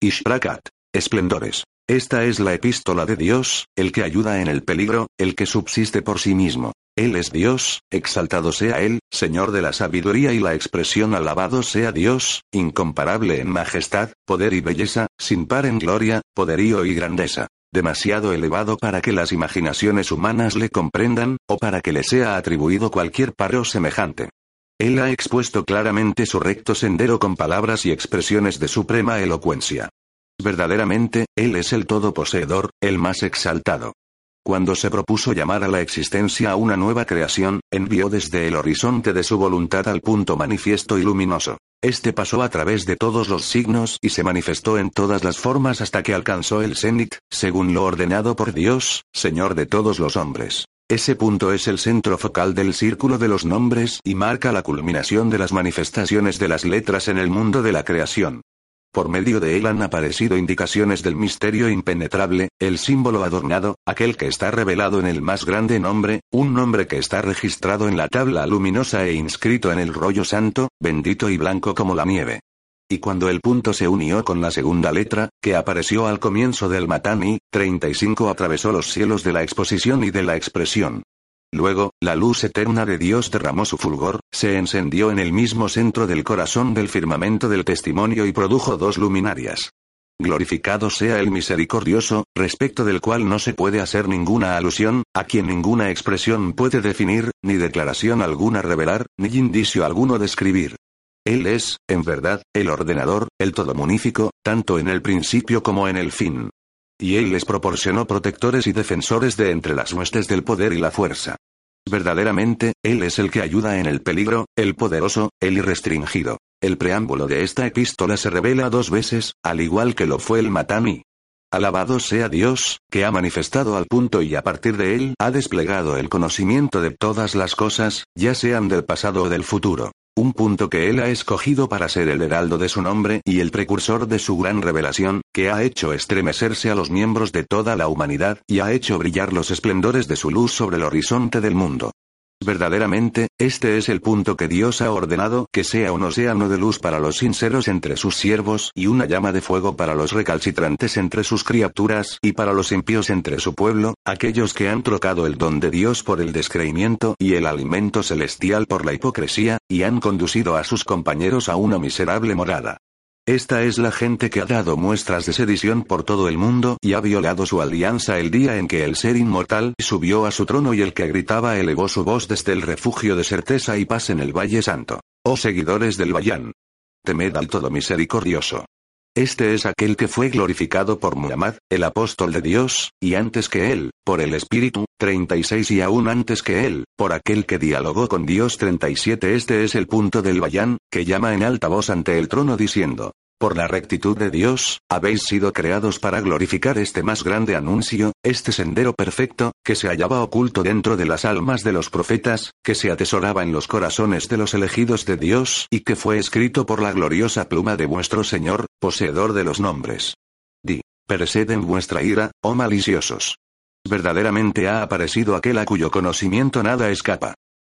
Ishrakat. Esplendores. Esta es la epístola de Dios, el que ayuda en el peligro, el que subsiste por sí mismo. Él es Dios, exaltado sea Él, Señor de la sabiduría y la expresión alabado sea Dios, incomparable en majestad, poder y belleza, sin par en gloria, poderío y grandeza. Demasiado elevado para que las imaginaciones humanas le comprendan, o para que le sea atribuido cualquier paro semejante. Él ha expuesto claramente su recto sendero con palabras y expresiones de suprema elocuencia. Verdaderamente, Él es el todoposeedor, el más exaltado. Cuando se propuso llamar a la existencia a una nueva creación, envió desde el horizonte de su voluntad al punto manifiesto y luminoso. Este pasó a través de todos los signos y se manifestó en todas las formas hasta que alcanzó el cenit, según lo ordenado por Dios, Señor de todos los hombres. Ese punto es el centro focal del círculo de los nombres y marca la culminación de las manifestaciones de las letras en el mundo de la creación. Por medio de él han aparecido indicaciones del misterio impenetrable, el símbolo adornado, aquel que está revelado en el más grande nombre, un nombre que está registrado en la tabla luminosa e inscrito en el rollo santo, bendito y blanco como la nieve. Y cuando el punto se unió con la segunda letra, que apareció al comienzo del Matani, 35 atravesó los cielos de la exposición y de la expresión. Luego, la luz eterna de Dios derramó su fulgor, se encendió en el mismo centro del corazón del firmamento del testimonio y produjo dos luminarias. Glorificado sea el misericordioso, respecto del cual no se puede hacer ninguna alusión, a quien ninguna expresión puede definir, ni declaración alguna revelar, ni indicio alguno describir. Él es, en verdad, el ordenador, el todomunífico, tanto en el principio como en el fin y él les proporcionó protectores y defensores de entre las huestes del poder y la fuerza. Verdaderamente, Él es el que ayuda en el peligro, el poderoso, el irrestringido. El preámbulo de esta epístola se revela dos veces, al igual que lo fue el Matami. Alabado sea Dios, que ha manifestado al punto y a partir de él ha desplegado el conocimiento de todas las cosas, ya sean del pasado o del futuro. Un punto que él ha escogido para ser el heraldo de su nombre y el precursor de su gran revelación, que ha hecho estremecerse a los miembros de toda la humanidad y ha hecho brillar los esplendores de su luz sobre el horizonte del mundo. Verdaderamente, este es el punto que Dios ha ordenado que sea un océano de luz para los sinceros entre sus siervos y una llama de fuego para los recalcitrantes entre sus criaturas y para los impíos entre su pueblo, aquellos que han trocado el don de Dios por el descreimiento y el alimento celestial por la hipocresía, y han conducido a sus compañeros a una miserable morada. Esta es la gente que ha dado muestras de sedición por todo el mundo y ha violado su alianza el día en que el ser inmortal subió a su trono y el que gritaba elevó su voz desde el refugio de certeza y paz en el Valle Santo. Oh seguidores del Bayán. Temed al Todo Misericordioso. Este es aquel que fue glorificado por Muhammad, el apóstol de Dios, y antes que él, por el Espíritu, 36 y aún antes que él, por aquel que dialogó con Dios 37 Este es el punto del Bayán, que llama en alta voz ante el trono diciendo, por la rectitud de Dios, habéis sido creados para glorificar este más grande anuncio, este sendero perfecto, que se hallaba oculto dentro de las almas de los profetas, que se atesoraba en los corazones de los elegidos de Dios y que fue escrito por la gloriosa pluma de vuestro Señor, poseedor de los nombres. Di, pereced en vuestra ira, oh maliciosos. Verdaderamente ha aparecido aquel a cuyo conocimiento nada escapa.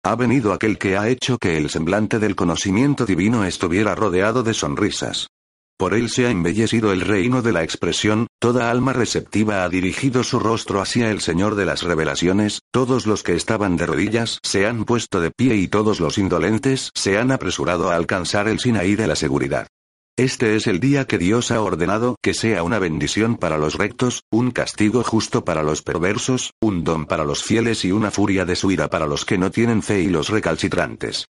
Ha venido aquel que ha hecho que el semblante del conocimiento divino estuviera rodeado de sonrisas. Por él se ha embellecido el reino de la expresión, toda alma receptiva ha dirigido su rostro hacia el Señor de las revelaciones, todos los que estaban de rodillas se han puesto de pie y todos los indolentes se han apresurado a alcanzar el Sinaí de la seguridad. Este es el día que Dios ha ordenado que sea una bendición para los rectos, un castigo justo para los perversos, un don para los fieles y una furia de su ira para los que no tienen fe y los recalcitrantes.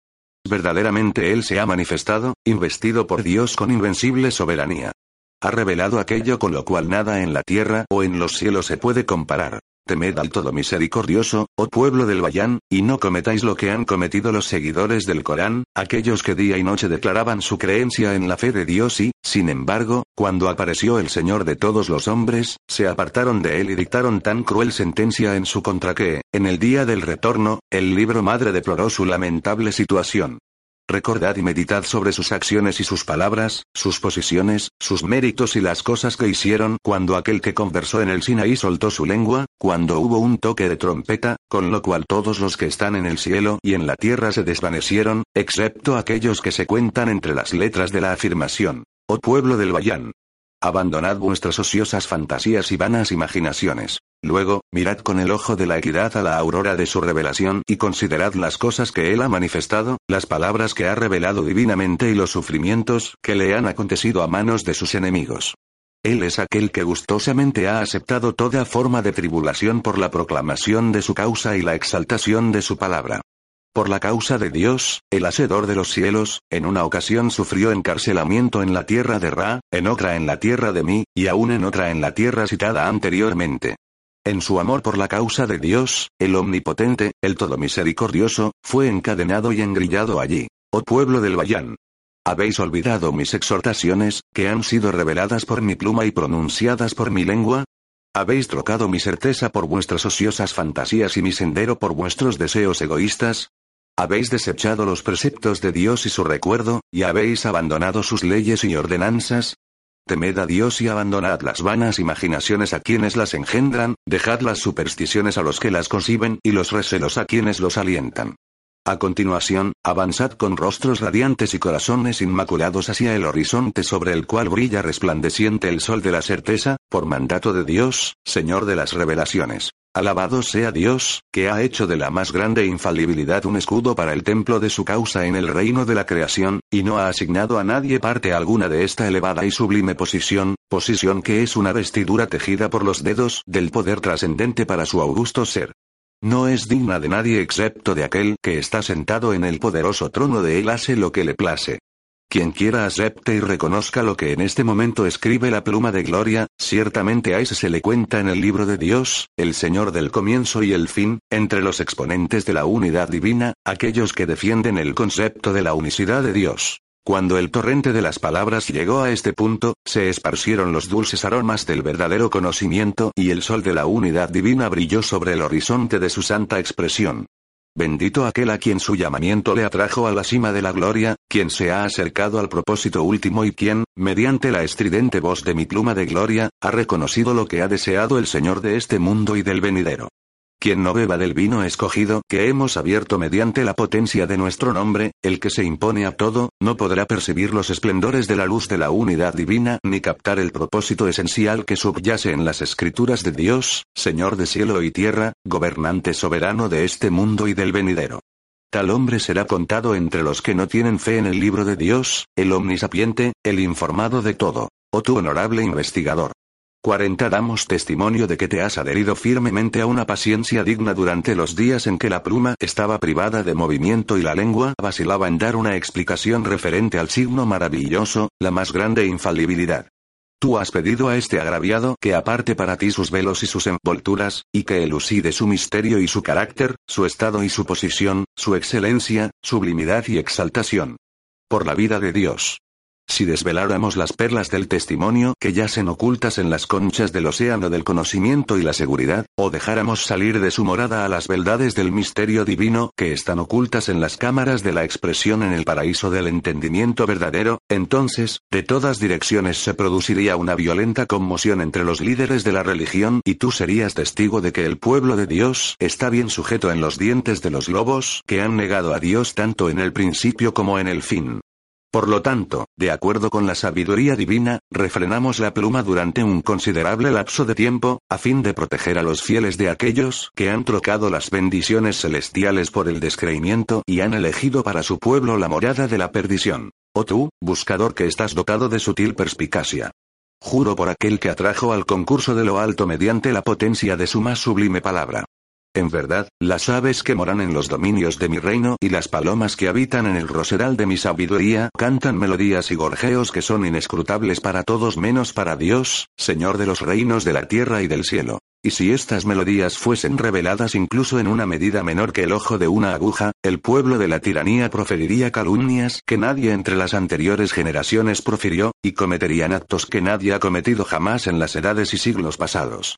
Verdaderamente Él se ha manifestado, investido por Dios con invencible soberanía. Ha revelado aquello con lo cual nada en la tierra o en los cielos se puede comparar. Temed al Todo Misericordioso, oh pueblo del Bayán, y no cometáis lo que han cometido los seguidores del Corán, aquellos que día y noche declaraban su creencia en la fe de Dios y, sin embargo, cuando apareció el Señor de todos los hombres, se apartaron de él y dictaron tan cruel sentencia en su contra que, en el día del retorno, el libro madre deploró su lamentable situación. Recordad y meditad sobre sus acciones y sus palabras, sus posiciones, sus méritos y las cosas que hicieron cuando aquel que conversó en el Sinaí soltó su lengua, cuando hubo un toque de trompeta, con lo cual todos los que están en el cielo y en la tierra se desvanecieron, excepto aquellos que se cuentan entre las letras de la afirmación. Oh pueblo del Bayán. Abandonad vuestras ociosas fantasías y vanas imaginaciones. Luego, mirad con el ojo de la equidad a la aurora de su revelación y considerad las cosas que Él ha manifestado, las palabras que ha revelado divinamente y los sufrimientos que le han acontecido a manos de sus enemigos. Él es aquel que gustosamente ha aceptado toda forma de tribulación por la proclamación de su causa y la exaltación de su palabra. Por la causa de Dios, el Hacedor de los cielos, en una ocasión sufrió encarcelamiento en la tierra de Ra, en otra en la tierra de Mi, y aún en otra en la tierra citada anteriormente. En su amor por la causa de Dios, el Omnipotente, el Todo Misericordioso, fue encadenado y engrillado allí. Oh pueblo del Bayán. ¿Habéis olvidado mis exhortaciones, que han sido reveladas por mi pluma y pronunciadas por mi lengua? ¿Habéis trocado mi certeza por vuestras ociosas fantasías y mi sendero por vuestros deseos egoístas? Habéis desechado los preceptos de Dios y su recuerdo, y habéis abandonado sus leyes y ordenanzas. Temed a Dios y abandonad las vanas imaginaciones a quienes las engendran, dejad las supersticiones a los que las conciben y los recelos a quienes los alientan. A continuación, avanzad con rostros radiantes y corazones inmaculados hacia el horizonte sobre el cual brilla resplandeciente el sol de la certeza, por mandato de Dios, Señor de las revelaciones. Alabado sea Dios, que ha hecho de la más grande infalibilidad un escudo para el templo de su causa en el reino de la creación, y no ha asignado a nadie parte alguna de esta elevada y sublime posición, posición que es una vestidura tejida por los dedos del poder trascendente para su augusto ser. No es digna de nadie excepto de aquel que está sentado en el poderoso trono de él hace lo que le place. Quien quiera acepte y reconozca lo que en este momento escribe la pluma de gloria, ciertamente a ese se le cuenta en el libro de Dios, el Señor del comienzo y el fin, entre los exponentes de la unidad divina, aquellos que defienden el concepto de la unicidad de Dios. Cuando el torrente de las palabras llegó a este punto, se esparcieron los dulces aromas del verdadero conocimiento y el sol de la unidad divina brilló sobre el horizonte de su santa expresión. Bendito aquel a quien su llamamiento le atrajo a la cima de la gloria, quien se ha acercado al propósito último y quien, mediante la estridente voz de mi pluma de gloria, ha reconocido lo que ha deseado el Señor de este mundo y del venidero. Quien no beba del vino escogido que hemos abierto mediante la potencia de nuestro nombre, el que se impone a todo, no podrá percibir los esplendores de la luz de la unidad divina ni captar el propósito esencial que subyace en las escrituras de Dios, Señor de cielo y tierra, gobernante soberano de este mundo y del venidero. Tal hombre será contado entre los que no tienen fe en el libro de Dios, el omnisapiente, el informado de todo. Oh tu honorable investigador. 40 Damos testimonio de que te has adherido firmemente a una paciencia digna durante los días en que la pluma estaba privada de movimiento y la lengua vacilaba en dar una explicación referente al signo maravilloso, la más grande infalibilidad. Tú has pedido a este agraviado que aparte para ti sus velos y sus envolturas, y que elucide su misterio y su carácter, su estado y su posición, su excelencia, sublimidad y exaltación. Por la vida de Dios. Si desveláramos las perlas del testimonio que yacen ocultas en las conchas del océano del conocimiento y la seguridad, o dejáramos salir de su morada a las verdades del misterio divino que están ocultas en las cámaras de la expresión en el paraíso del entendimiento verdadero, entonces, de todas direcciones se produciría una violenta conmoción entre los líderes de la religión y tú serías testigo de que el pueblo de Dios está bien sujeto en los dientes de los lobos que han negado a Dios tanto en el principio como en el fin. Por lo tanto, de acuerdo con la sabiduría divina, refrenamos la pluma durante un considerable lapso de tiempo, a fin de proteger a los fieles de aquellos que han trocado las bendiciones celestiales por el descreimiento y han elegido para su pueblo la morada de la perdición. Oh tú, buscador que estás dotado de sutil perspicacia. Juro por aquel que atrajo al concurso de lo alto mediante la potencia de su más sublime palabra. En verdad, las aves que moran en los dominios de mi reino y las palomas que habitan en el roseral de mi sabiduría cantan melodías y gorjeos que son inescrutables para todos menos para Dios, Señor de los reinos de la tierra y del cielo. Y si estas melodías fuesen reveladas incluso en una medida menor que el ojo de una aguja, el pueblo de la tiranía proferiría calumnias que nadie entre las anteriores generaciones profirió, y cometerían actos que nadie ha cometido jamás en las edades y siglos pasados.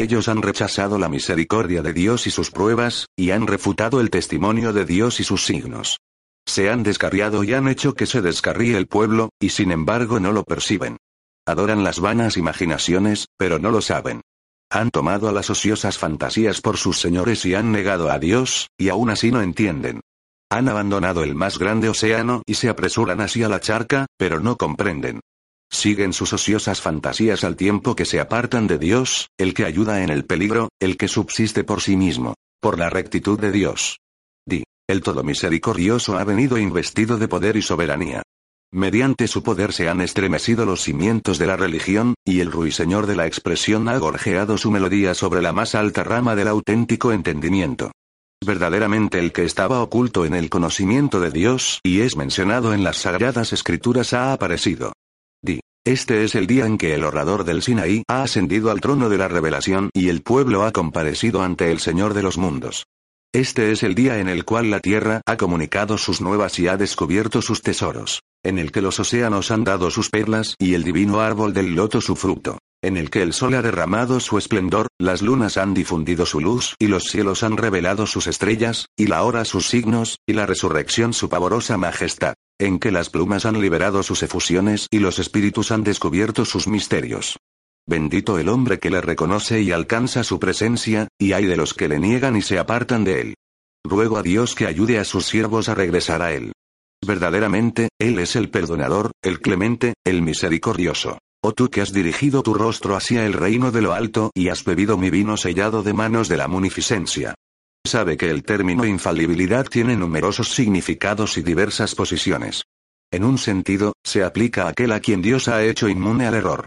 Ellos han rechazado la misericordia de Dios y sus pruebas, y han refutado el testimonio de Dios y sus signos. Se han descarriado y han hecho que se descarríe el pueblo, y sin embargo no lo perciben. Adoran las vanas imaginaciones, pero no lo saben. Han tomado a las ociosas fantasías por sus señores y han negado a Dios, y aún así no entienden. Han abandonado el más grande océano y se apresuran hacia la charca, pero no comprenden. Siguen sus ociosas fantasías al tiempo que se apartan de Dios, el que ayuda en el peligro, el que subsiste por sí mismo, por la rectitud de Dios. Di, el Todo Misericordioso ha venido investido de poder y soberanía. Mediante su poder se han estremecido los cimientos de la religión, y el ruiseñor de la expresión ha gorjeado su melodía sobre la más alta rama del auténtico entendimiento. Verdaderamente el que estaba oculto en el conocimiento de Dios y es mencionado en las sagradas escrituras ha aparecido. Este es el día en que el orador del Sinaí ha ascendido al trono de la revelación y el pueblo ha comparecido ante el Señor de los mundos. Este es el día en el cual la tierra ha comunicado sus nuevas y ha descubierto sus tesoros en el que los océanos han dado sus perlas y el divino árbol del loto su fruto, en el que el sol ha derramado su esplendor, las lunas han difundido su luz y los cielos han revelado sus estrellas, y la hora sus signos, y la resurrección su pavorosa majestad, en que las plumas han liberado sus efusiones y los espíritus han descubierto sus misterios. Bendito el hombre que le reconoce y alcanza su presencia, y hay de los que le niegan y se apartan de él. Ruego a Dios que ayude a sus siervos a regresar a él. Verdaderamente, Él es el perdonador, el clemente, el misericordioso. Oh tú que has dirigido tu rostro hacia el reino de lo alto y has bebido mi vino sellado de manos de la munificencia. Sabe que el término infalibilidad tiene numerosos significados y diversas posiciones. En un sentido, se aplica a aquel a quien Dios ha hecho inmune al error.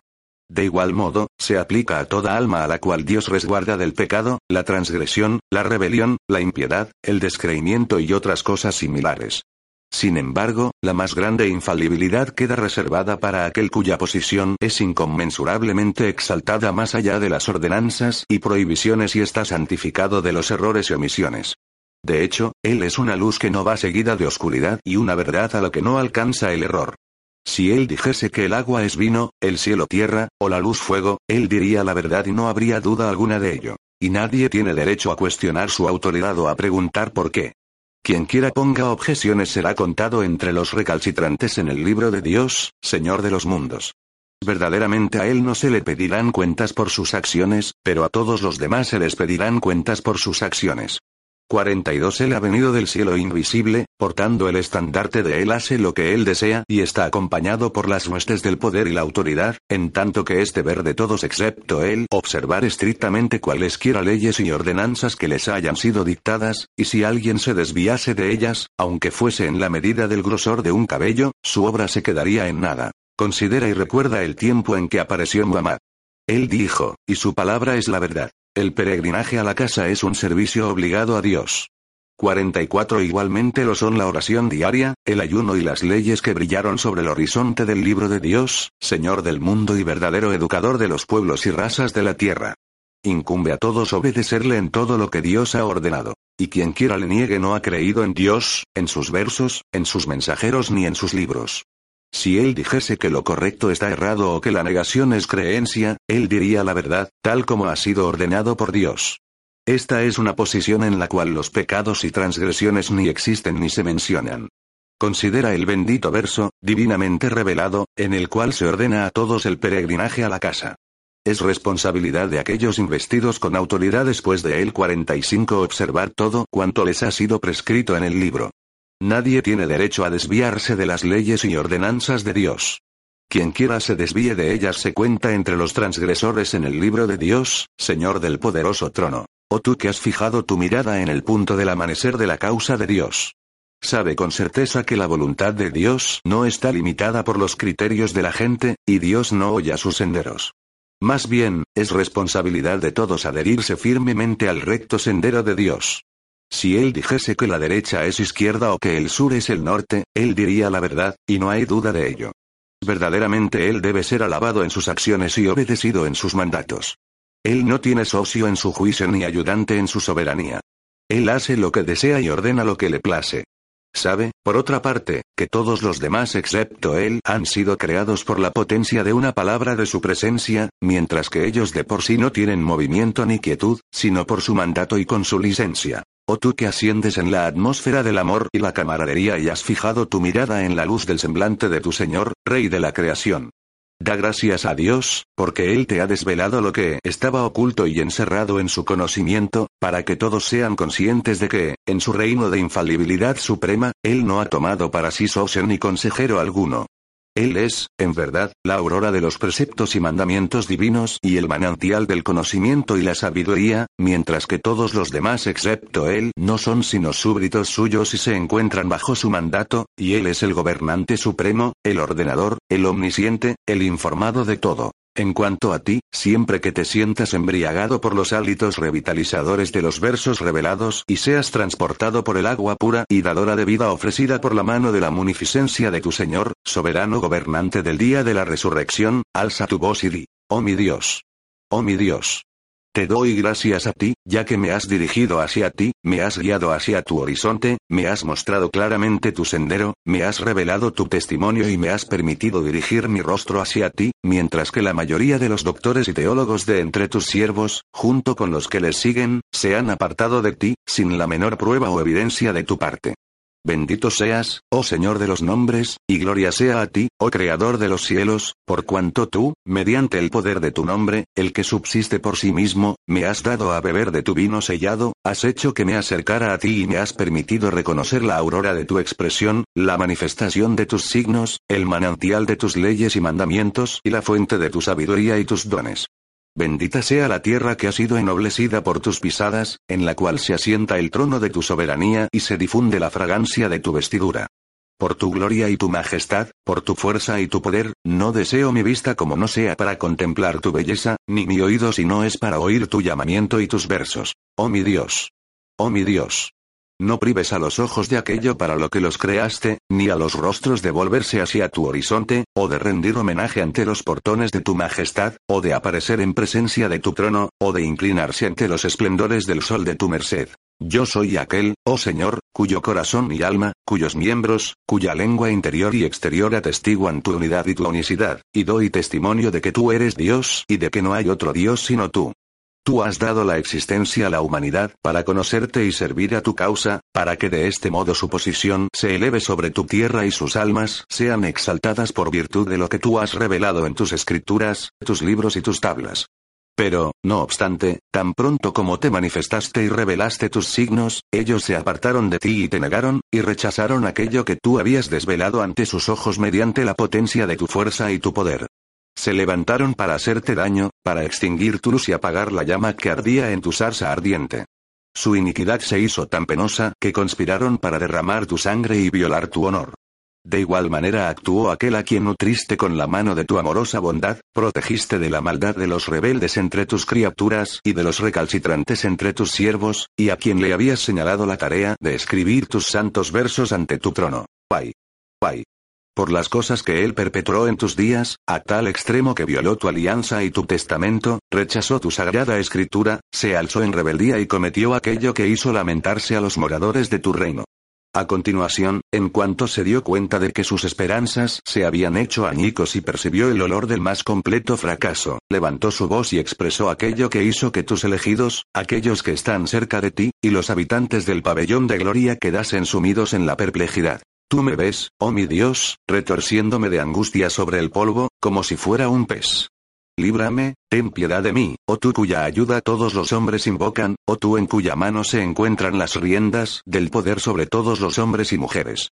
De igual modo, se aplica a toda alma a la cual Dios resguarda del pecado, la transgresión, la rebelión, la impiedad, el descreimiento y otras cosas similares. Sin embargo, la más grande infalibilidad queda reservada para aquel cuya posición es inconmensurablemente exaltada más allá de las ordenanzas y prohibiciones y está santificado de los errores y omisiones. De hecho, Él es una luz que no va seguida de oscuridad y una verdad a la que no alcanza el error. Si Él dijese que el agua es vino, el cielo tierra, o la luz fuego, Él diría la verdad y no habría duda alguna de ello. Y nadie tiene derecho a cuestionar su autoridad o a preguntar por qué. Quien quiera ponga objeciones será contado entre los recalcitrantes en el libro de Dios, Señor de los mundos. Verdaderamente a él no se le pedirán cuentas por sus acciones, pero a todos los demás se les pedirán cuentas por sus acciones. 42 Él ha venido del cielo invisible, portando el estandarte de Él hace lo que Él desea y está acompañado por las huestes del poder y la autoridad, en tanto que este ver de todos excepto Él observar estrictamente cualesquiera leyes y ordenanzas que les hayan sido dictadas, y si alguien se desviase de ellas, aunque fuese en la medida del grosor de un cabello, su obra se quedaría en nada. Considera y recuerda el tiempo en que apareció Muhammad. Él dijo, y su palabra es la verdad. El peregrinaje a la casa es un servicio obligado a Dios. 44 Igualmente lo son la oración diaria, el ayuno y las leyes que brillaron sobre el horizonte del libro de Dios, Señor del mundo y verdadero educador de los pueblos y razas de la tierra. Incumbe a todos obedecerle en todo lo que Dios ha ordenado. Y quien quiera le niegue no ha creído en Dios, en sus versos, en sus mensajeros ni en sus libros. Si él dijese que lo correcto está errado o que la negación es creencia, él diría la verdad, tal como ha sido ordenado por Dios. Esta es una posición en la cual los pecados y transgresiones ni existen ni se mencionan. Considera el bendito verso, divinamente revelado, en el cual se ordena a todos el peregrinaje a la casa. Es responsabilidad de aquellos investidos con autoridad después de él 45 observar todo cuanto les ha sido prescrito en el libro. Nadie tiene derecho a desviarse de las leyes y ordenanzas de Dios. Quien quiera se desvíe de ellas se cuenta entre los transgresores en el libro de Dios, Señor del poderoso trono. O tú que has fijado tu mirada en el punto del amanecer de la causa de Dios. Sabe con certeza que la voluntad de Dios no está limitada por los criterios de la gente, y Dios no oye sus senderos. Más bien, es responsabilidad de todos adherirse firmemente al recto sendero de Dios. Si él dijese que la derecha es izquierda o que el sur es el norte, él diría la verdad, y no hay duda de ello. Verdaderamente él debe ser alabado en sus acciones y obedecido en sus mandatos. Él no tiene socio en su juicio ni ayudante en su soberanía. Él hace lo que desea y ordena lo que le place. Sabe, por otra parte, que todos los demás excepto él han sido creados por la potencia de una palabra de su presencia, mientras que ellos de por sí no tienen movimiento ni quietud, sino por su mandato y con su licencia. Oh tú que asciendes en la atmósfera del amor y la camaradería y has fijado tu mirada en la luz del semblante de tu Señor, Rey de la creación. Da gracias a Dios, porque Él te ha desvelado lo que estaba oculto y encerrado en su conocimiento, para que todos sean conscientes de que, en su reino de infalibilidad suprema, Él no ha tomado para sí socio ni consejero alguno. Él es, en verdad, la aurora de los preceptos y mandamientos divinos y el manantial del conocimiento y la sabiduría, mientras que todos los demás excepto Él no son sino súbditos suyos y se encuentran bajo su mandato, y Él es el gobernante supremo, el ordenador, el omnisciente, el informado de todo. En cuanto a ti, siempre que te sientas embriagado por los hálitos revitalizadores de los versos revelados y seas transportado por el agua pura y dadora de vida ofrecida por la mano de la munificencia de tu Señor, soberano gobernante del día de la resurrección, alza tu voz y di, oh mi Dios. Oh mi Dios. Te doy gracias a ti, ya que me has dirigido hacia ti, me has guiado hacia tu horizonte, me has mostrado claramente tu sendero, me has revelado tu testimonio y me has permitido dirigir mi rostro hacia ti, mientras que la mayoría de los doctores y teólogos de entre tus siervos, junto con los que les siguen, se han apartado de ti, sin la menor prueba o evidencia de tu parte. Bendito seas, oh Señor de los nombres, y gloria sea a ti, oh Creador de los cielos, por cuanto tú, mediante el poder de tu nombre, el que subsiste por sí mismo, me has dado a beber de tu vino sellado, has hecho que me acercara a ti y me has permitido reconocer la aurora de tu expresión, la manifestación de tus signos, el manantial de tus leyes y mandamientos y la fuente de tu sabiduría y tus dones. Bendita sea la tierra que ha sido ennoblecida por tus pisadas, en la cual se asienta el trono de tu soberanía y se difunde la fragancia de tu vestidura. Por tu gloria y tu majestad, por tu fuerza y tu poder, no deseo mi vista como no sea para contemplar tu belleza, ni mi oído si no es para oír tu llamamiento y tus versos. Oh mi Dios. Oh mi Dios. No prives a los ojos de aquello para lo que los creaste, ni a los rostros de volverse hacia tu horizonte, o de rendir homenaje ante los portones de tu majestad, o de aparecer en presencia de tu trono, o de inclinarse ante los esplendores del sol de tu merced. Yo soy aquel, oh Señor, cuyo corazón y alma, cuyos miembros, cuya lengua interior y exterior atestiguan tu unidad y tu unicidad, y doy testimonio de que tú eres Dios y de que no hay otro Dios sino tú. Tú has dado la existencia a la humanidad para conocerte y servir a tu causa, para que de este modo su posición se eleve sobre tu tierra y sus almas sean exaltadas por virtud de lo que tú has revelado en tus escrituras, tus libros y tus tablas. Pero, no obstante, tan pronto como te manifestaste y revelaste tus signos, ellos se apartaron de ti y te negaron, y rechazaron aquello que tú habías desvelado ante sus ojos mediante la potencia de tu fuerza y tu poder. Se levantaron para hacerte daño, para extinguir tu luz y apagar la llama que ardía en tu zarza ardiente. Su iniquidad se hizo tan penosa que conspiraron para derramar tu sangre y violar tu honor. De igual manera actuó aquel a quien nutriste con la mano de tu amorosa bondad, protegiste de la maldad de los rebeldes entre tus criaturas y de los recalcitrantes entre tus siervos, y a quien le habías señalado la tarea de escribir tus santos versos ante tu trono. Pay. Pay por las cosas que él perpetró en tus días, a tal extremo que violó tu alianza y tu testamento, rechazó tu sagrada escritura, se alzó en rebeldía y cometió aquello que hizo lamentarse a los moradores de tu reino. A continuación, en cuanto se dio cuenta de que sus esperanzas se habían hecho añicos y percibió el olor del más completo fracaso, levantó su voz y expresó aquello que hizo que tus elegidos, aquellos que están cerca de ti, y los habitantes del pabellón de gloria quedasen sumidos en la perplejidad. Tú me ves, oh mi Dios, retorciéndome de angustia sobre el polvo, como si fuera un pez. Líbrame, ten piedad de mí, oh tú cuya ayuda todos los hombres invocan, oh tú en cuya mano se encuentran las riendas del poder sobre todos los hombres y mujeres.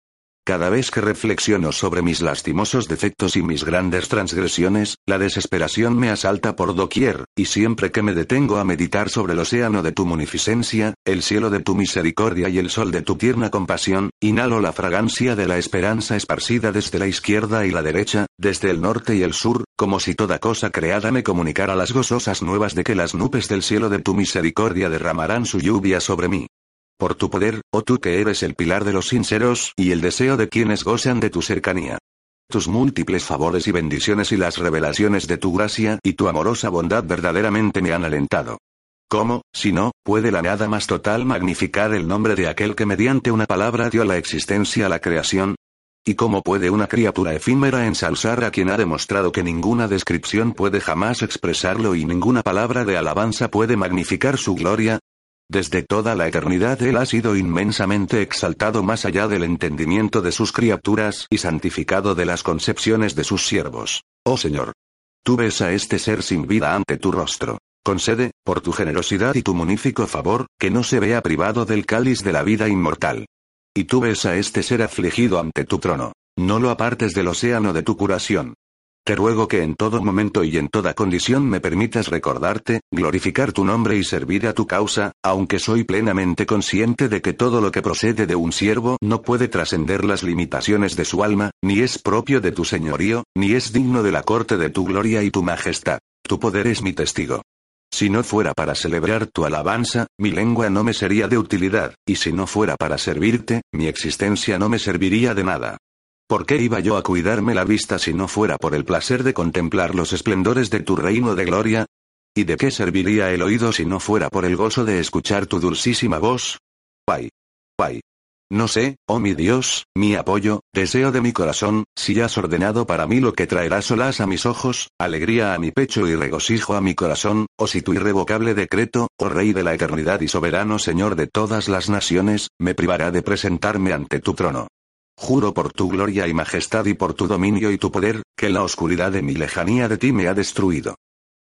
Cada vez que reflexiono sobre mis lastimosos defectos y mis grandes transgresiones, la desesperación me asalta por doquier, y siempre que me detengo a meditar sobre el océano de tu munificencia, el cielo de tu misericordia y el sol de tu tierna compasión, inhalo la fragancia de la esperanza esparcida desde la izquierda y la derecha, desde el norte y el sur, como si toda cosa creada me comunicara las gozosas nuevas de que las nubes del cielo de tu misericordia derramarán su lluvia sobre mí. Por tu poder, oh tú que eres el pilar de los sinceros y el deseo de quienes gozan de tu cercanía. Tus múltiples favores y bendiciones y las revelaciones de tu gracia y tu amorosa bondad verdaderamente me han alentado. ¿Cómo, si no, puede la nada más total magnificar el nombre de aquel que mediante una palabra dio la existencia a la creación? ¿Y cómo puede una criatura efímera ensalzar a quien ha demostrado que ninguna descripción puede jamás expresarlo y ninguna palabra de alabanza puede magnificar su gloria? Desde toda la eternidad Él ha sido inmensamente exaltado más allá del entendimiento de sus criaturas y santificado de las concepciones de sus siervos. Oh Señor. Tú ves a este ser sin vida ante tu rostro. Concede, por tu generosidad y tu munífico favor, que no se vea privado del cáliz de la vida inmortal. Y tú ves a este ser afligido ante tu trono. No lo apartes del océano de tu curación. Te ruego que en todo momento y en toda condición me permitas recordarte, glorificar tu nombre y servir a tu causa, aunque soy plenamente consciente de que todo lo que procede de un siervo no puede trascender las limitaciones de su alma, ni es propio de tu señorío, ni es digno de la corte de tu gloria y tu majestad. Tu poder es mi testigo. Si no fuera para celebrar tu alabanza, mi lengua no me sería de utilidad, y si no fuera para servirte, mi existencia no me serviría de nada. ¿Por qué iba yo a cuidarme la vista si no fuera por el placer de contemplar los esplendores de tu reino de gloria? ¿Y de qué serviría el oído si no fuera por el gozo de escuchar tu dulcísima voz? Guay. Guay. No sé, oh mi Dios, mi apoyo, deseo de mi corazón, si has ordenado para mí lo que traerá solas a mis ojos, alegría a mi pecho y regocijo a mi corazón, o si tu irrevocable decreto, oh Rey de la eternidad y soberano Señor de todas las naciones, me privará de presentarme ante tu trono. Juro por tu gloria y majestad y por tu dominio y tu poder, que la oscuridad de mi lejanía de ti me ha destruido.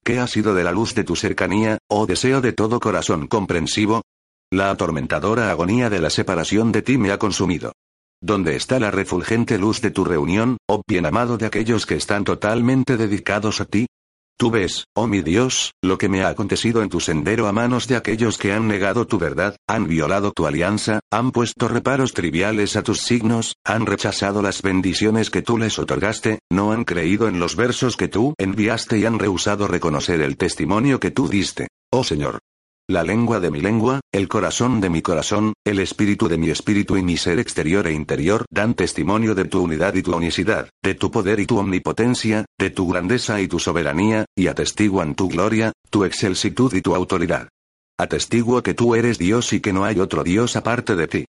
¿Qué ha sido de la luz de tu cercanía, oh deseo de todo corazón comprensivo? La atormentadora agonía de la separación de ti me ha consumido. ¿Dónde está la refulgente luz de tu reunión, oh bien amado de aquellos que están totalmente dedicados a ti? Tú ves, oh mi Dios, lo que me ha acontecido en tu sendero a manos de aquellos que han negado tu verdad, han violado tu alianza, han puesto reparos triviales a tus signos, han rechazado las bendiciones que tú les otorgaste, no han creído en los versos que tú enviaste y han rehusado reconocer el testimonio que tú diste. Oh Señor, la lengua de mi lengua, el corazón de mi corazón, el espíritu de mi espíritu y mi ser exterior e interior dan testimonio de tu unidad y tu unicidad, de tu poder y tu omnipotencia, de tu grandeza y tu soberanía, y atestiguan tu gloria, tu excelsitud y tu autoridad. Atestiguo que tú eres Dios y que no hay otro Dios aparte de ti.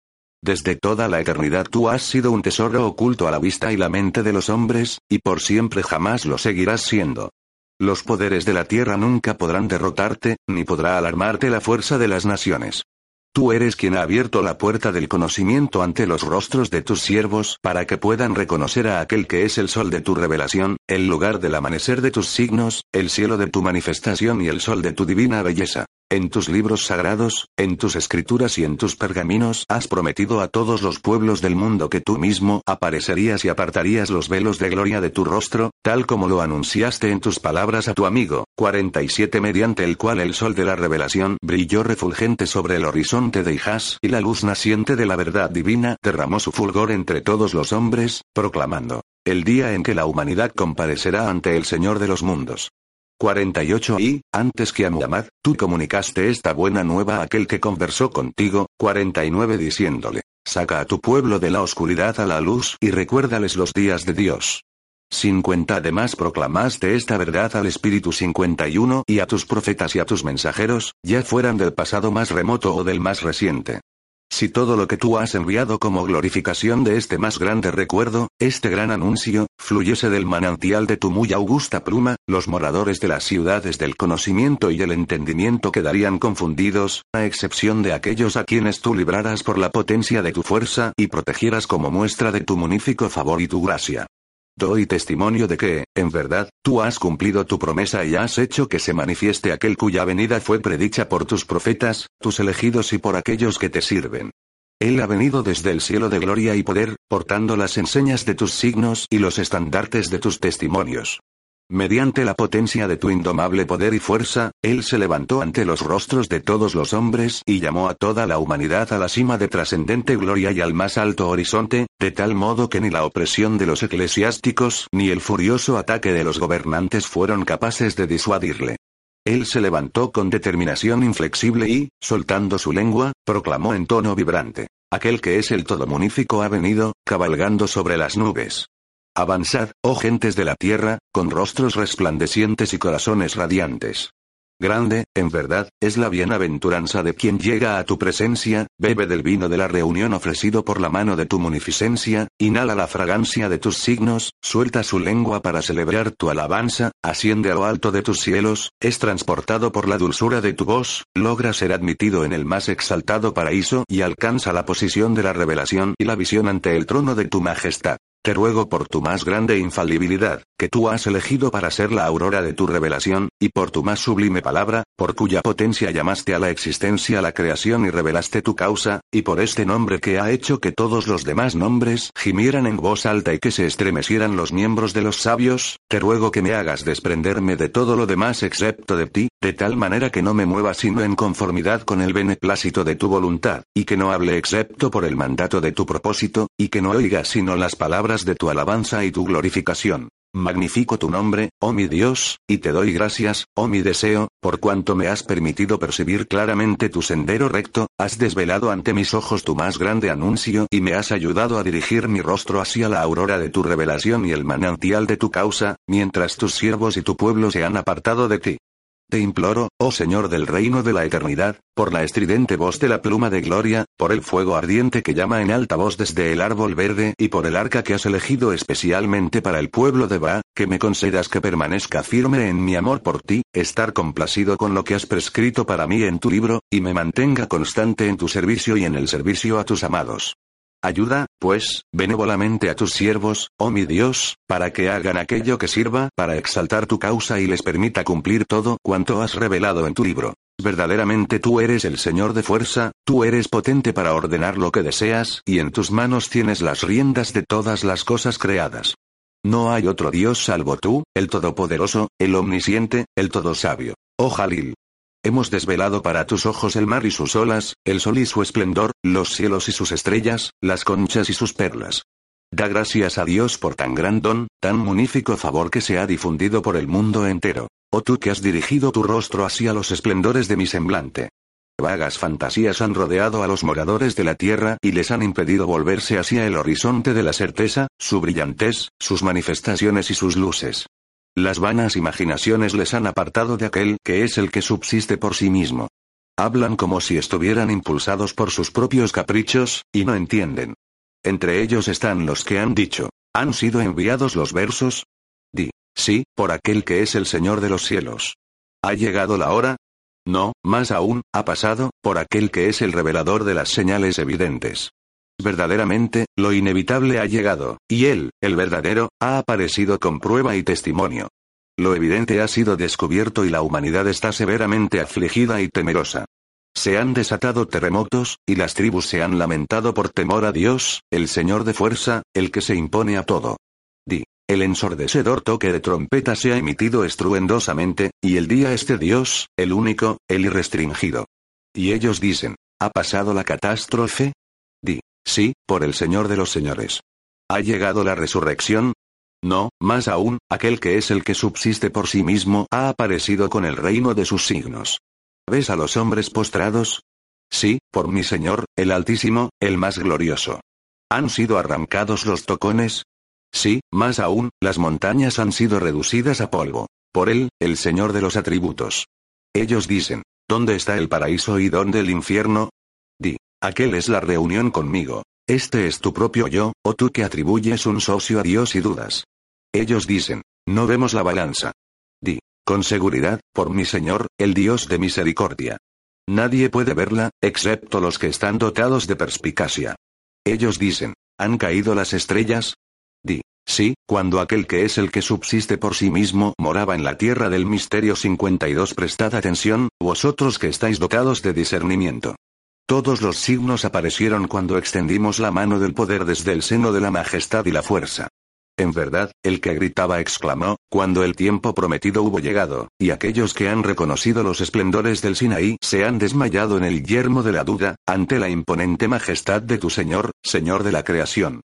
Desde toda la eternidad tú has sido un tesoro oculto a la vista y la mente de los hombres, y por siempre jamás lo seguirás siendo. Los poderes de la tierra nunca podrán derrotarte, ni podrá alarmarte la fuerza de las naciones. Tú eres quien ha abierto la puerta del conocimiento ante los rostros de tus siervos para que puedan reconocer a aquel que es el sol de tu revelación, el lugar del amanecer de tus signos, el cielo de tu manifestación y el sol de tu divina belleza. En tus libros sagrados, en tus escrituras y en tus pergaminos has prometido a todos los pueblos del mundo que tú mismo aparecerías y apartarías los velos de gloria de tu rostro, tal como lo anunciaste en tus palabras a tu amigo, 47 mediante el cual el sol de la revelación brilló refulgente sobre el horizonte de Ijas y la luz naciente de la verdad divina derramó su fulgor entre todos los hombres, proclamando, el día en que la humanidad comparecerá ante el Señor de los mundos. 48 Y, antes que a Muhammad, tú comunicaste esta buena nueva a aquel que conversó contigo, 49 diciéndole, saca a tu pueblo de la oscuridad a la luz y recuérdales los días de Dios. 50 Además proclamaste esta verdad al Espíritu 51 y a tus profetas y a tus mensajeros, ya fueran del pasado más remoto o del más reciente. Si todo lo que tú has enviado como glorificación de este más grande recuerdo, este gran anuncio, fluyese del manantial de tu muy augusta pluma, los moradores de las ciudades del conocimiento y el entendimiento quedarían confundidos, a excepción de aquellos a quienes tú libraras por la potencia de tu fuerza y protegieras como muestra de tu munífico favor y tu gracia. Doy testimonio de que, en verdad, tú has cumplido tu promesa y has hecho que se manifieste aquel cuya venida fue predicha por tus profetas, tus elegidos y por aquellos que te sirven. Él ha venido desde el cielo de gloria y poder, portando las enseñas de tus signos y los estandartes de tus testimonios. Mediante la potencia de tu indomable poder y fuerza, Él se levantó ante los rostros de todos los hombres y llamó a toda la humanidad a la cima de trascendente gloria y al más alto horizonte, de tal modo que ni la opresión de los eclesiásticos ni el furioso ataque de los gobernantes fueron capaces de disuadirle. Él se levantó con determinación inflexible y, soltando su lengua, proclamó en tono vibrante. Aquel que es el todo munífico ha venido, cabalgando sobre las nubes. Avanzad, oh gentes de la tierra, con rostros resplandecientes y corazones radiantes. Grande, en verdad, es la bienaventuranza de quien llega a tu presencia, bebe del vino de la reunión ofrecido por la mano de tu munificencia, inhala la fragancia de tus signos, suelta su lengua para celebrar tu alabanza, asciende a lo alto de tus cielos, es transportado por la dulzura de tu voz, logra ser admitido en el más exaltado paraíso y alcanza la posición de la revelación y la visión ante el trono de tu majestad. Te ruego por tu más grande infalibilidad, que tú has elegido para ser la aurora de tu revelación, y por tu más sublime palabra, por cuya potencia llamaste a la existencia la creación y revelaste tu causa, y por este nombre que ha hecho que todos los demás nombres gimieran en voz alta y que se estremecieran los miembros de los sabios, te ruego que me hagas desprenderme de todo lo demás excepto de ti, de tal manera que no me mueva sino en conformidad con el beneplácito de tu voluntad, y que no hable excepto por el mandato de tu propósito, y que no oiga sino las palabras de tu alabanza y tu glorificación. Magnifico tu nombre, oh mi Dios, y te doy gracias, oh mi deseo, por cuanto me has permitido percibir claramente tu sendero recto, has desvelado ante mis ojos tu más grande anuncio y me has ayudado a dirigir mi rostro hacia la aurora de tu revelación y el manantial de tu causa, mientras tus siervos y tu pueblo se han apartado de ti. Te imploro, oh Señor del reino de la eternidad, por la estridente voz de la pluma de gloria, por el fuego ardiente que llama en alta voz desde el árbol verde y por el arca que has elegido especialmente para el pueblo de Ba, que me concedas que permanezca firme en mi amor por ti, estar complacido con lo que has prescrito para mí en tu libro, y me mantenga constante en tu servicio y en el servicio a tus amados. Ayuda, pues, benévolamente a tus siervos, oh mi Dios, para que hagan aquello que sirva para exaltar tu causa y les permita cumplir todo cuanto has revelado en tu libro. Verdaderamente tú eres el Señor de fuerza, tú eres potente para ordenar lo que deseas y en tus manos tienes las riendas de todas las cosas creadas. No hay otro Dios salvo tú, el Todopoderoso, el Omnisciente, el Todosabio. Oh Jalil, Hemos desvelado para tus ojos el mar y sus olas, el sol y su esplendor, los cielos y sus estrellas, las conchas y sus perlas. Da gracias a Dios por tan gran don, tan munífico favor que se ha difundido por el mundo entero. Oh tú que has dirigido tu rostro hacia los esplendores de mi semblante. Vagas fantasías han rodeado a los moradores de la tierra y les han impedido volverse hacia el horizonte de la certeza, su brillantez, sus manifestaciones y sus luces. Las vanas imaginaciones les han apartado de aquel que es el que subsiste por sí mismo. Hablan como si estuvieran impulsados por sus propios caprichos, y no entienden. Entre ellos están los que han dicho, ¿han sido enviados los versos? Di, sí, por aquel que es el Señor de los cielos. ¿Ha llegado la hora? No, más aún, ha pasado, por aquel que es el revelador de las señales evidentes. Verdaderamente, lo inevitable ha llegado, y Él, el verdadero, ha aparecido con prueba y testimonio. Lo evidente ha sido descubierto y la humanidad está severamente afligida y temerosa. Se han desatado terremotos, y las tribus se han lamentado por temor a Dios, el Señor de fuerza, el que se impone a todo. Di. El ensordecedor toque de trompeta se ha emitido estruendosamente, y el día este Dios, el único, el irrestringido. Y ellos dicen, ¿ha pasado la catástrofe? Di. Sí, por el Señor de los señores. ¿Ha llegado la resurrección? No, más aún, aquel que es el que subsiste por sí mismo ha aparecido con el reino de sus signos. ¿Ves a los hombres postrados? Sí, por mi Señor, el Altísimo, el más glorioso. ¿Han sido arrancados los tocones? Sí, más aún, las montañas han sido reducidas a polvo. Por él, el Señor de los atributos. Ellos dicen, ¿dónde está el paraíso y dónde el infierno? Aquel es la reunión conmigo. Este es tu propio yo, o tú que atribuyes un socio a Dios y dudas. Ellos dicen, no vemos la balanza. Di, con seguridad, por mi Señor, el Dios de misericordia. Nadie puede verla, excepto los que están dotados de perspicacia. Ellos dicen, ¿han caído las estrellas? Di, sí, cuando aquel que es el que subsiste por sí mismo moraba en la tierra del misterio 52. Prestad atención, vosotros que estáis dotados de discernimiento. Todos los signos aparecieron cuando extendimos la mano del poder desde el seno de la majestad y la fuerza. En verdad, el que gritaba exclamó, cuando el tiempo prometido hubo llegado, y aquellos que han reconocido los esplendores del Sinaí se han desmayado en el yermo de la duda, ante la imponente majestad de tu Señor, Señor de la creación.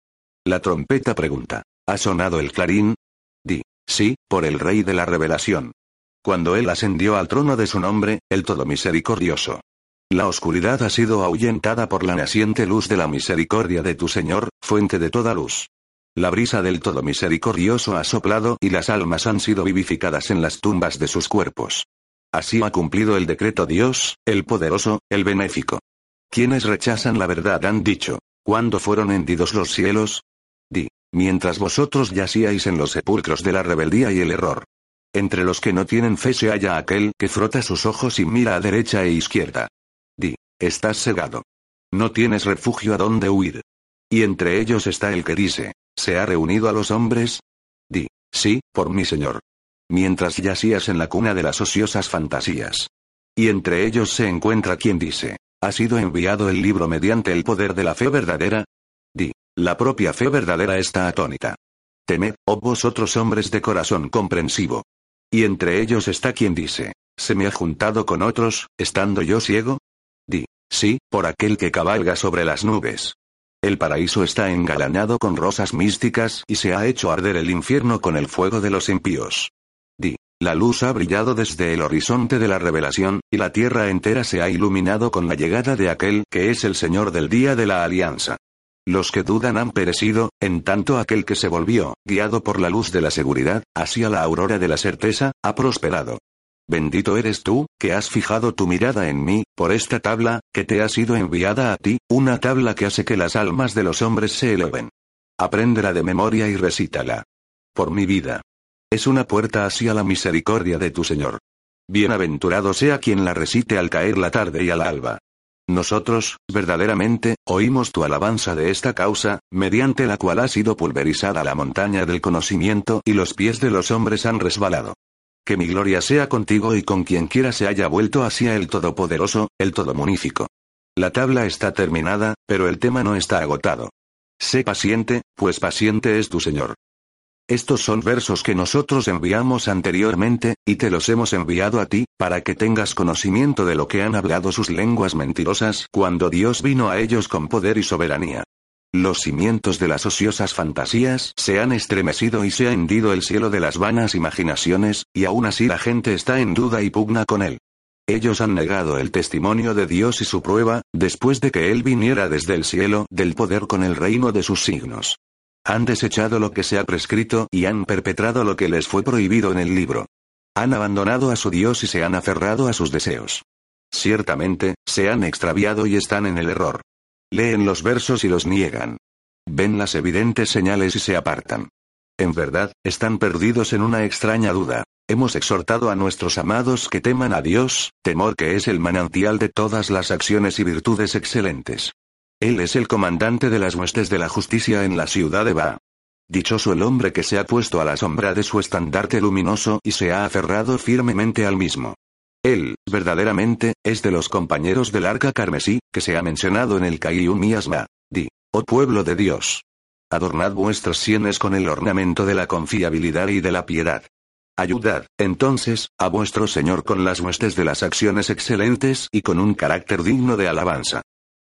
La trompeta pregunta, ¿ha sonado el clarín? Di, sí, por el Rey de la revelación. Cuando él ascendió al trono de su nombre, el Todo Misericordioso. La oscuridad ha sido ahuyentada por la naciente luz de la misericordia de tu Señor, fuente de toda luz. La brisa del Todo Misericordioso ha soplado y las almas han sido vivificadas en las tumbas de sus cuerpos. Así ha cumplido el decreto Dios, el poderoso, el benéfico. Quienes rechazan la verdad han dicho, ¿cuándo fueron hendidos los cielos? Di, mientras vosotros yacíais en los sepulcros de la rebeldía y el error. Entre los que no tienen fe se halla aquel que frota sus ojos y mira a derecha e izquierda. Estás cegado. No tienes refugio a donde huir. Y entre ellos está el que dice, ¿se ha reunido a los hombres? Di, Sí, por mi señor. Mientras yacías en la cuna de las ociosas fantasías. Y entre ellos se encuentra quien dice, ¿ha sido enviado el libro mediante el poder de la fe verdadera? Di, la propia fe verdadera está atónita. Temed, oh vosotros hombres de corazón comprensivo. Y entre ellos está quien dice, ¿se me ha juntado con otros, estando yo ciego? Di, sí, por aquel que cabalga sobre las nubes. El paraíso está engalanado con rosas místicas y se ha hecho arder el infierno con el fuego de los impíos. Di, la luz ha brillado desde el horizonte de la revelación, y la tierra entera se ha iluminado con la llegada de aquel que es el Señor del día de la alianza. Los que dudan han perecido, en tanto aquel que se volvió, guiado por la luz de la seguridad, hacia la aurora de la certeza, ha prosperado. Bendito eres tú, que has fijado tu mirada en mí, por esta tabla, que te ha sido enviada a ti, una tabla que hace que las almas de los hombres se eleven. Apréndela de memoria y recítala. Por mi vida. Es una puerta hacia la misericordia de tu Señor. Bienaventurado sea quien la recite al caer la tarde y al alba. Nosotros, verdaderamente, oímos tu alabanza de esta causa, mediante la cual ha sido pulverizada la montaña del conocimiento y los pies de los hombres han resbalado. Que mi gloria sea contigo y con quien quiera se haya vuelto hacia el Todopoderoso, el Todomunífico. La tabla está terminada, pero el tema no está agotado. Sé paciente, pues paciente es tu Señor. Estos son versos que nosotros enviamos anteriormente, y te los hemos enviado a ti, para que tengas conocimiento de lo que han hablado sus lenguas mentirosas cuando Dios vino a ellos con poder y soberanía. Los cimientos de las ociosas fantasías se han estremecido y se ha hendido el cielo de las vanas imaginaciones, y aún así la gente está en duda y pugna con él. Ellos han negado el testimonio de Dios y su prueba, después de que Él viniera desde el cielo del poder con el reino de sus signos. Han desechado lo que se ha prescrito y han perpetrado lo que les fue prohibido en el libro. Han abandonado a su Dios y se han aferrado a sus deseos. Ciertamente, se han extraviado y están en el error. Leen los versos y los niegan. Ven las evidentes señales y se apartan. En verdad, están perdidos en una extraña duda. Hemos exhortado a nuestros amados que teman a Dios, temor que es el manantial de todas las acciones y virtudes excelentes. Él es el comandante de las huestes de la justicia en la ciudad de Ba. Dichoso el hombre que se ha puesto a la sombra de su estandarte luminoso y se ha aferrado firmemente al mismo. Él, verdaderamente, es de los compañeros del arca carmesí, que se ha mencionado en el Kaium Miasma. Di, oh pueblo de Dios. Adornad vuestras sienes con el ornamento de la confiabilidad y de la piedad. Ayudad, entonces, a vuestro Señor con las huestes de las acciones excelentes y con un carácter digno de alabanza.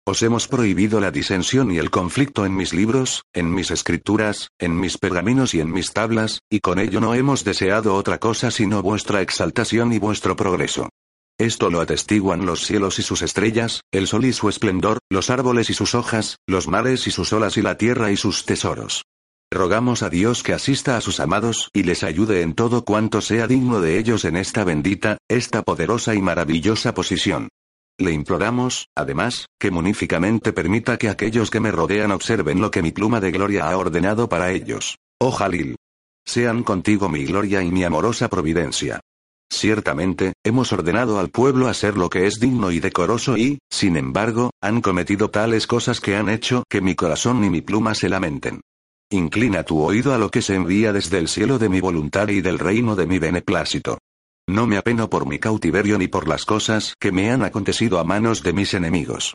Os hemos prohibido la disensión y el conflicto en mis libros, en mis escrituras, en mis pergaminos y en mis tablas, y con ello no hemos deseado otra cosa sino vuestra exaltación y vuestro progreso. Esto lo atestiguan los cielos y sus estrellas, el sol y su esplendor, los árboles y sus hojas, los mares y sus olas y la tierra y sus tesoros. Rogamos a Dios que asista a sus amados y les ayude en todo cuanto sea digno de ellos en esta bendita, esta poderosa y maravillosa posición. Le imploramos, además, que muníficamente permita que aquellos que me rodean observen lo que mi pluma de gloria ha ordenado para ellos. Oh Jalil. Sean contigo mi gloria y mi amorosa providencia. Ciertamente, hemos ordenado al pueblo hacer lo que es digno y decoroso y, sin embargo, han cometido tales cosas que han hecho que mi corazón y mi pluma se lamenten. Inclina tu oído a lo que se envía desde el cielo de mi voluntad y del reino de mi beneplácito. No me apeno por mi cautiverio ni por las cosas que me han acontecido a manos de mis enemigos.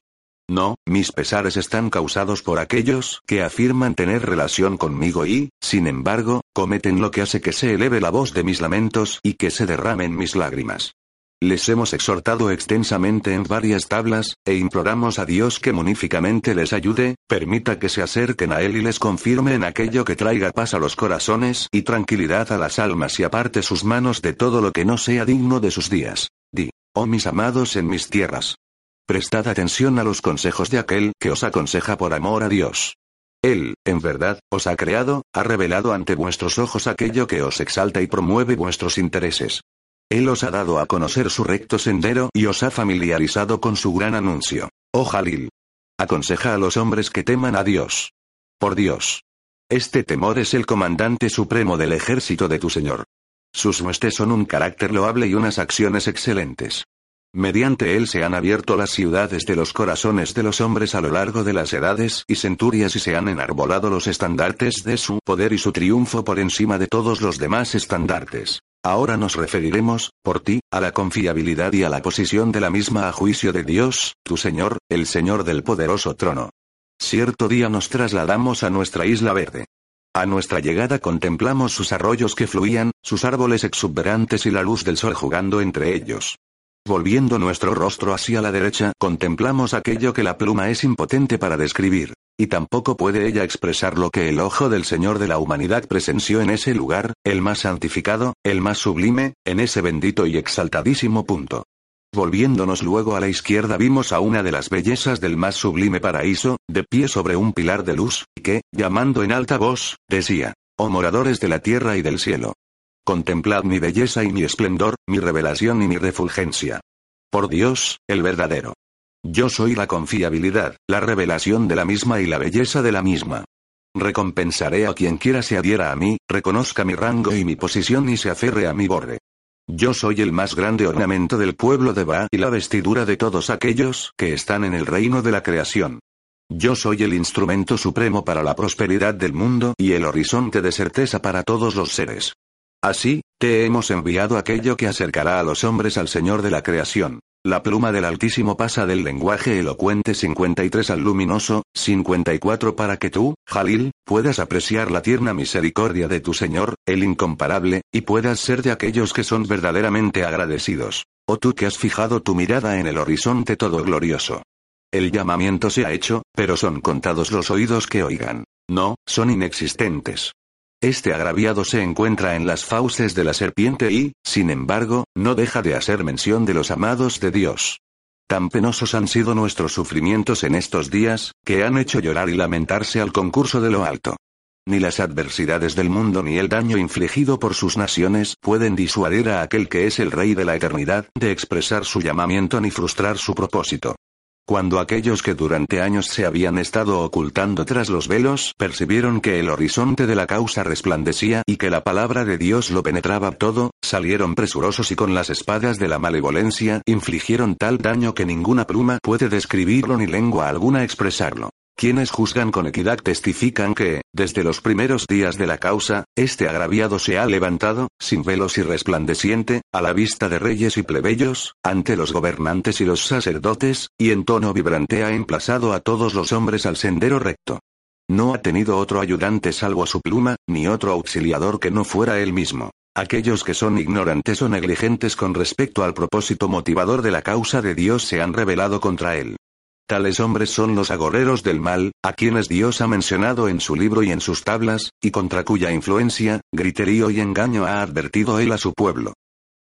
No, mis pesares están causados por aquellos que afirman tener relación conmigo y, sin embargo, cometen lo que hace que se eleve la voz de mis lamentos y que se derramen mis lágrimas. Les hemos exhortado extensamente en varias tablas, e imploramos a Dios que muníficamente les ayude, permita que se acerquen a Él y les confirme en aquello que traiga paz a los corazones y tranquilidad a las almas y aparte sus manos de todo lo que no sea digno de sus días. Di, oh mis amados en mis tierras. Prestad atención a los consejos de aquel que os aconseja por amor a Dios. Él, en verdad, os ha creado, ha revelado ante vuestros ojos aquello que os exalta y promueve vuestros intereses. Él os ha dado a conocer su recto sendero y os ha familiarizado con su gran anuncio. Oh Jalil. Aconseja a los hombres que teman a Dios. Por Dios. Este temor es el comandante supremo del ejército de tu Señor. Sus huestes son un carácter loable y unas acciones excelentes. Mediante él se han abierto las ciudades de los corazones de los hombres a lo largo de las edades y centurias y se han enarbolado los estandartes de su poder y su triunfo por encima de todos los demás estandartes. Ahora nos referiremos, por ti, a la confiabilidad y a la posición de la misma a juicio de Dios, tu Señor, el Señor del poderoso trono. Cierto día nos trasladamos a nuestra isla verde. A nuestra llegada contemplamos sus arroyos que fluían, sus árboles exuberantes y la luz del sol jugando entre ellos. Volviendo nuestro rostro hacia la derecha, contemplamos aquello que la pluma es impotente para describir. Y tampoco puede ella expresar lo que el ojo del Señor de la humanidad presenció en ese lugar, el más santificado, el más sublime, en ese bendito y exaltadísimo punto. Volviéndonos luego a la izquierda vimos a una de las bellezas del más sublime paraíso, de pie sobre un pilar de luz, que, llamando en alta voz, decía, Oh moradores de la tierra y del cielo, Contemplad mi belleza y mi esplendor, mi revelación y mi refulgencia. Por Dios, el verdadero. Yo soy la confiabilidad, la revelación de la misma y la belleza de la misma. Recompensaré a quien quiera se adhiera a mí, reconozca mi rango y mi posición y se aferre a mi borde. Yo soy el más grande ornamento del pueblo de Ba y la vestidura de todos aquellos que están en el reino de la creación. Yo soy el instrumento supremo para la prosperidad del mundo y el horizonte de certeza para todos los seres. Así, te hemos enviado aquello que acercará a los hombres al Señor de la creación. La pluma del Altísimo pasa del lenguaje elocuente 53 al luminoso, 54 para que tú, Jalil, puedas apreciar la tierna misericordia de tu Señor, el incomparable, y puedas ser de aquellos que son verdaderamente agradecidos. O tú que has fijado tu mirada en el horizonte todo glorioso. El llamamiento se ha hecho, pero son contados los oídos que oigan. No, son inexistentes. Este agraviado se encuentra en las fauces de la serpiente y, sin embargo, no deja de hacer mención de los amados de Dios. Tan penosos han sido nuestros sufrimientos en estos días, que han hecho llorar y lamentarse al concurso de lo alto. Ni las adversidades del mundo ni el daño infligido por sus naciones pueden disuadir a aquel que es el Rey de la eternidad de expresar su llamamiento ni frustrar su propósito. Cuando aquellos que durante años se habían estado ocultando tras los velos percibieron que el horizonte de la causa resplandecía y que la palabra de Dios lo penetraba todo, salieron presurosos y con las espadas de la malevolencia infligieron tal daño que ninguna pluma puede describirlo ni lengua alguna expresarlo. Quienes juzgan con equidad testifican que, desde los primeros días de la causa, este agraviado se ha levantado, sin velos y resplandeciente, a la vista de reyes y plebeyos, ante los gobernantes y los sacerdotes, y en tono vibrante ha emplazado a todos los hombres al sendero recto. No ha tenido otro ayudante salvo su pluma, ni otro auxiliador que no fuera él mismo. Aquellos que son ignorantes o negligentes con respecto al propósito motivador de la causa de Dios se han rebelado contra él. Tales hombres son los agorreros del mal, a quienes Dios ha mencionado en su libro y en sus tablas, y contra cuya influencia, griterío y engaño ha advertido él a su pueblo.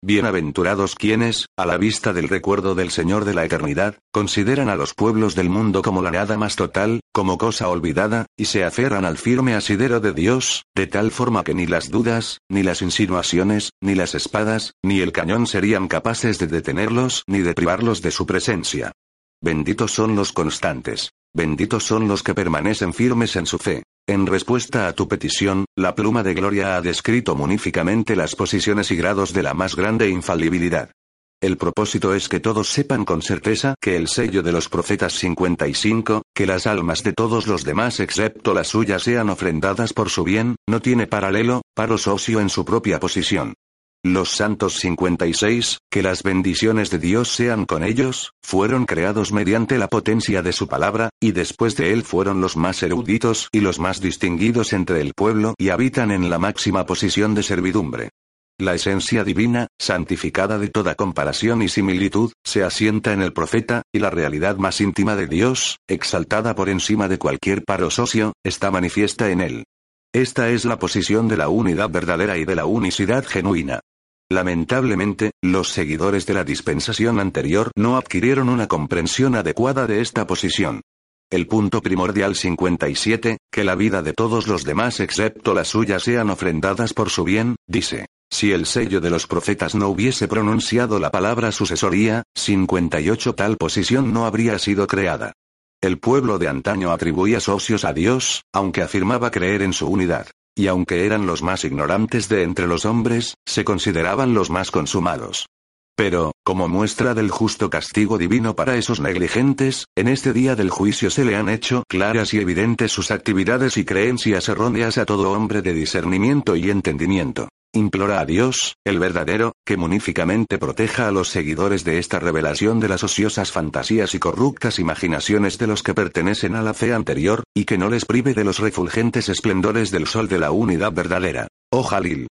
Bienaventurados quienes, a la vista del recuerdo del Señor de la eternidad, consideran a los pueblos del mundo como la nada más total, como cosa olvidada, y se aferran al firme asidero de Dios, de tal forma que ni las dudas, ni las insinuaciones, ni las espadas, ni el cañón serían capaces de detenerlos ni de privarlos de su presencia. Benditos son los constantes. Benditos son los que permanecen firmes en su fe. En respuesta a tu petición, la pluma de gloria ha descrito muníficamente las posiciones y grados de la más grande infalibilidad. El propósito es que todos sepan con certeza que el sello de los profetas 55, que las almas de todos los demás excepto las suyas sean ofrendadas por su bien, no tiene paralelo, paro socio en su propia posición. Los santos 56, que las bendiciones de Dios sean con ellos, fueron creados mediante la potencia de su palabra, y después de él fueron los más eruditos y los más distinguidos entre el pueblo y habitan en la máxima posición de servidumbre. La esencia divina, santificada de toda comparación y similitud, se asienta en el profeta, y la realidad más íntima de Dios, exaltada por encima de cualquier paro socio, está manifiesta en él. Esta es la posición de la unidad verdadera y de la unicidad genuina. Lamentablemente, los seguidores de la dispensación anterior no adquirieron una comprensión adecuada de esta posición. El punto primordial 57, que la vida de todos los demás excepto la suya sean ofrendadas por su bien, dice. Si el sello de los profetas no hubiese pronunciado la palabra sucesoría, 58 tal posición no habría sido creada. El pueblo de antaño atribuía socios a Dios, aunque afirmaba creer en su unidad. Y aunque eran los más ignorantes de entre los hombres, se consideraban los más consumados. Pero, como muestra del justo castigo divino para esos negligentes, en este día del juicio se le han hecho claras y evidentes sus actividades y creencias erróneas a todo hombre de discernimiento y entendimiento. Implora a Dios, el verdadero, que muníficamente proteja a los seguidores de esta revelación de las ociosas fantasías y corruptas imaginaciones de los que pertenecen a la fe anterior, y que no les prive de los refulgentes esplendores del sol de la unidad verdadera. Oh Jalil.